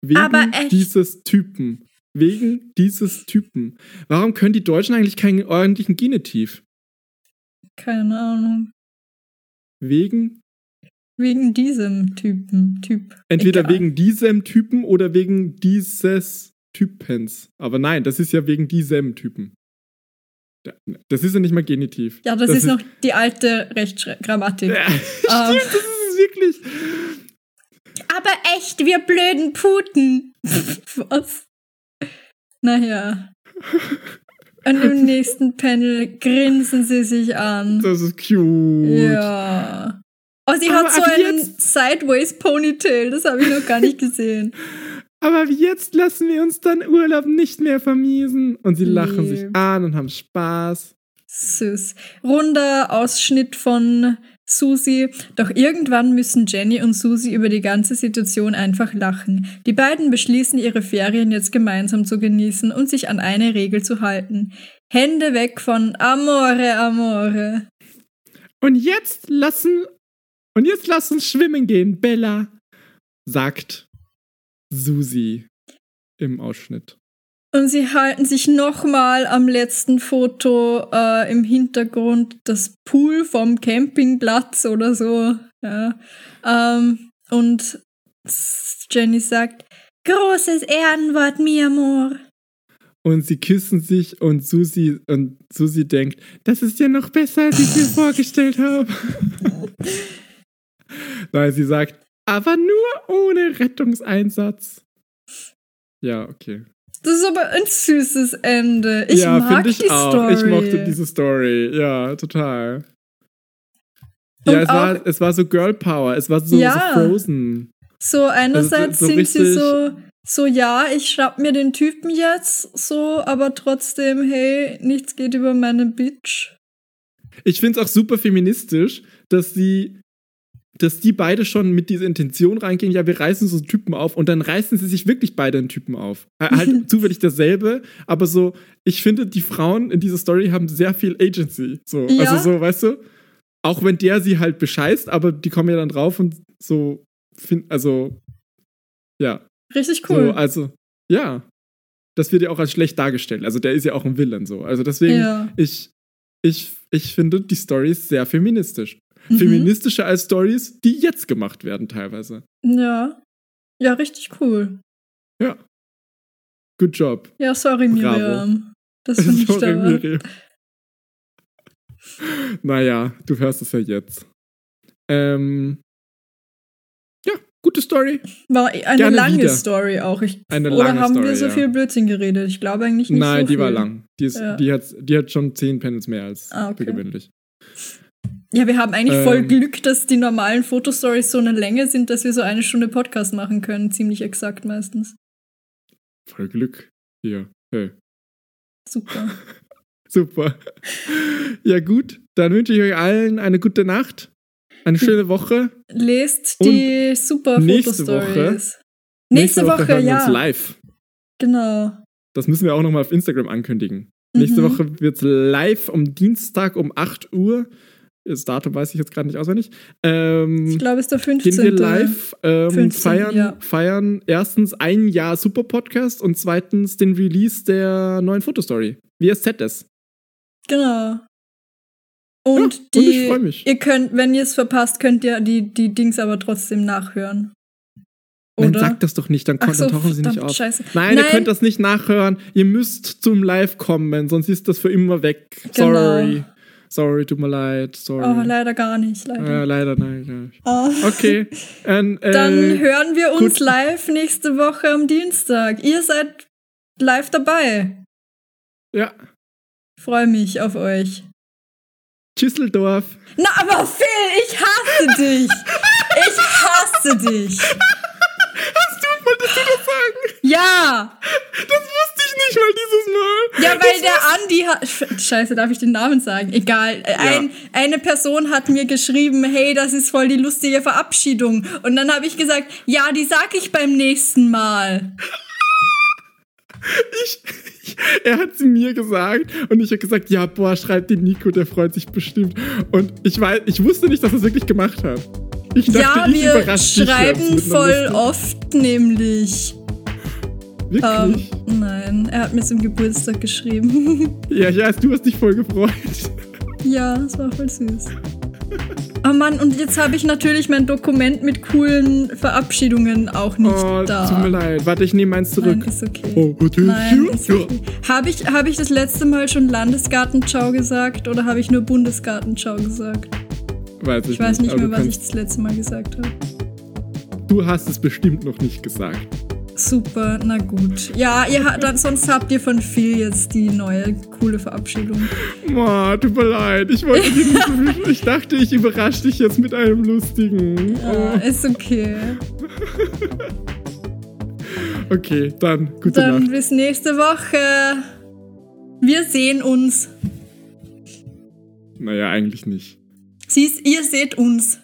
Wegen Aber echt. dieses Typen. Wegen dieses Typen. Warum können die Deutschen eigentlich keinen ordentlichen Genitiv? Keine Ahnung. Wegen, Wegen diesem Typen. Typ. entweder Egal. wegen diesem Typen oder wegen dieses Typens. Aber nein, das ist ja wegen diesem Typen. Da- Das ist ja nicht mal Genitiv. Ja, das, ist noch die alte Rechtschreibgrammatik. Ja, Ähm. stimmt, das ist wirklich. Aber echt, wir blöden Puten. Was? Naja. Und im nächsten Panel grinsen sie sich an. Das ist cute. Ja. Oh, sie Aber hat so einen jetzt- Sideways Ponytail. Das habe ich noch gar nicht gesehen. Aber jetzt lassen wir uns dann Urlaub nicht mehr vermiesen. Und sie lachen Nee. sich an und haben Spaß. Süß. Runder Ausschnitt von Susi. Doch irgendwann müssen Jenny und Susi über die ganze Situation einfach lachen. Die beiden beschließen, ihre Ferien jetzt gemeinsam zu genießen und sich an eine Regel zu halten. Hände weg von Amore, Amore. Und jetzt lassen. Und jetzt lass uns schwimmen gehen, Bella, sagt Susi im Ausschnitt. Und sie halten sich nochmal am letzten Foto äh, im Hintergrund das Pool vom Campingplatz oder so. Ja. Ähm, und Jenny sagt, großes Ehrenwort, mi amor. Und sie küssen sich und Susi und Susi denkt, das ist ja noch besser, als ich mir vorgestellt habe. Nein, sie sagt, aber nur ohne Rettungseinsatz. Ja, okay. Das ist aber ein süßes Ende. Ich ja, mag ich die auch. Story. Ich mochte diese Story. Ja, total. Und ja, es war, es war so Girl Power. Es war so, Ja. so Frozen. So einerseits so sind sie so, so ja, ich schnapp mir den Typen jetzt, so, aber trotzdem, hey, nichts geht über meine Bitch. Ich finde es auch super feministisch, dass sie, dass die beide schon mit dieser Intention reingehen, ja, wir reißen so einen Typen auf und dann reißen sie sich wirklich beide einen Typen auf. Äh, Halt zufällig dasselbe, aber so, ich finde, die Frauen in dieser Story haben sehr viel Agency. So, Ja. also so, weißt du, auch wenn der sie halt bescheißt, aber die kommen ja dann drauf und so, find, also, ja, Richtig cool. so, also, ja. Das wird ja auch als schlecht dargestellt. Also der ist ja auch ein Villain so. Also deswegen, ja. ich, ich, ich finde, die Story sehr feministisch. Mhm. Feministischer als Stories, die jetzt gemacht werden teilweise. Ja. Ja, richtig cool. Ja. Good job. Ja, sorry, Bravo. Miriam. Das finde ich da. Miriam. naja, du hörst es ja jetzt. Ähm, ja, gute Story. War eine Gerne lange wieder. Story auch. Ich, Eine oder lange haben Story, wir so ja. viel Blödsinn geredet? Ich glaube eigentlich nicht Nein, so die viel. war lang. Die, ist, Ja. die, hat, die hat schon zehn Panels mehr als Ah, okay. gewöhnlich. Ja, wir haben eigentlich voll Ähm. Glück, dass die normalen Fotostories so eine Länge sind, dass wir so eine Stunde Podcast machen können. Ziemlich exakt meistens. Voll Glück hier. Hey. Super. Super. Ja, gut. Dann wünsche ich euch allen eine gute Nacht, eine schöne Woche. Lest die super nächste Fotostories. Nächste, Woche, hören wir ja. uns live. Genau. Das müssen wir auch nochmal auf Instagram ankündigen. Nächste Mhm. Woche wird es live am Dienstag um 8 Uhr. Das Datum weiß ich jetzt gerade nicht auswendig. Ähm, Ich glaube, es ist der 15. gehen wir live, ähm, 15, feiern, ja. feiern erstens ein Jahr Super Podcast und zweitens den Release der neuen Fotostory. Wie es Z ist. Genau. Und Ja, die, und ich freu mich. ihr könnt, wenn ihr es verpasst, könnt ihr die, die Dings aber trotzdem nachhören. Nein, Oder? sagt das doch nicht, dann, so, dann tauchen sie nicht auf. scheiße. Nein, ihr Nein. könnt das nicht nachhören. Ihr müsst zum Live kommen, sonst ist das für immer weg. Genau. Sorry. Sorry, tut mir leid. Sorry. Oh, leider gar nicht, leider. äh, leider nein. Ja. Ah. Okay. ähm, äh, Dann hören wir uns gut. live nächste Woche am Dienstag. Ihr seid live dabei. Ja. Freue mich auf euch. Tschüsseldorf. Na, aber Phil, ich hasse dich. Ich hasse dich. Hast du, wolltest du das sagen? Ja. Das wusste nicht mal dieses Mal. Ja, weil der Andi hat. Sch- Scheiße, darf ich den Namen sagen? Egal. Äh, Ein, eine Person hat mir geschrieben, hey, das ist voll die lustige Verabschiedung. Und dann habe ich gesagt, ja, die sag ich beim nächsten Mal. Ich, ich, er hat sie mir gesagt und ich habe gesagt, ja, boah, schreibt den Nico, der freut sich bestimmt. Und ich weiß, ich wusste nicht, dass er es wirklich gemacht hat. Ich dachte, ja, wir schreiben voll oft, nämlich. Ähm, Wirklich? nein, er hat mir zum Geburtstag geschrieben. Ja, ich weiß, du hast dich voll gefreut. ja, das war voll süß. Oh Mann, und jetzt habe ich natürlich mein Dokument mit coolen Verabschiedungen auch nicht Oh, da. tut mir leid. Warte, ich nehme meins zurück. Nein, ist okay. Oh, Hotel Nein, ist okay. Habe ich, hab ich das letzte Mal schon Landesgartenschau gesagt oder habe ich nur Bundesgartenschau gesagt? Weiß ich, Ich weiß nicht aber mehr, was ich das letzte Mal gesagt habe. Du hast es bestimmt noch nicht gesagt. Super, na gut. Ja, ihr, dann, sonst habt ihr von Phil jetzt die neue coole Verabschiedung. Oh, tut mir leid. Ich wollte dir nicht so Ich dachte, ich überrasche dich jetzt mit einem lustigen. Ja, ist okay. Oh, okay, dann gute Dann Nacht. bis nächste Woche. Wir sehen uns. Naja, eigentlich nicht. Siehst, ihr seht uns.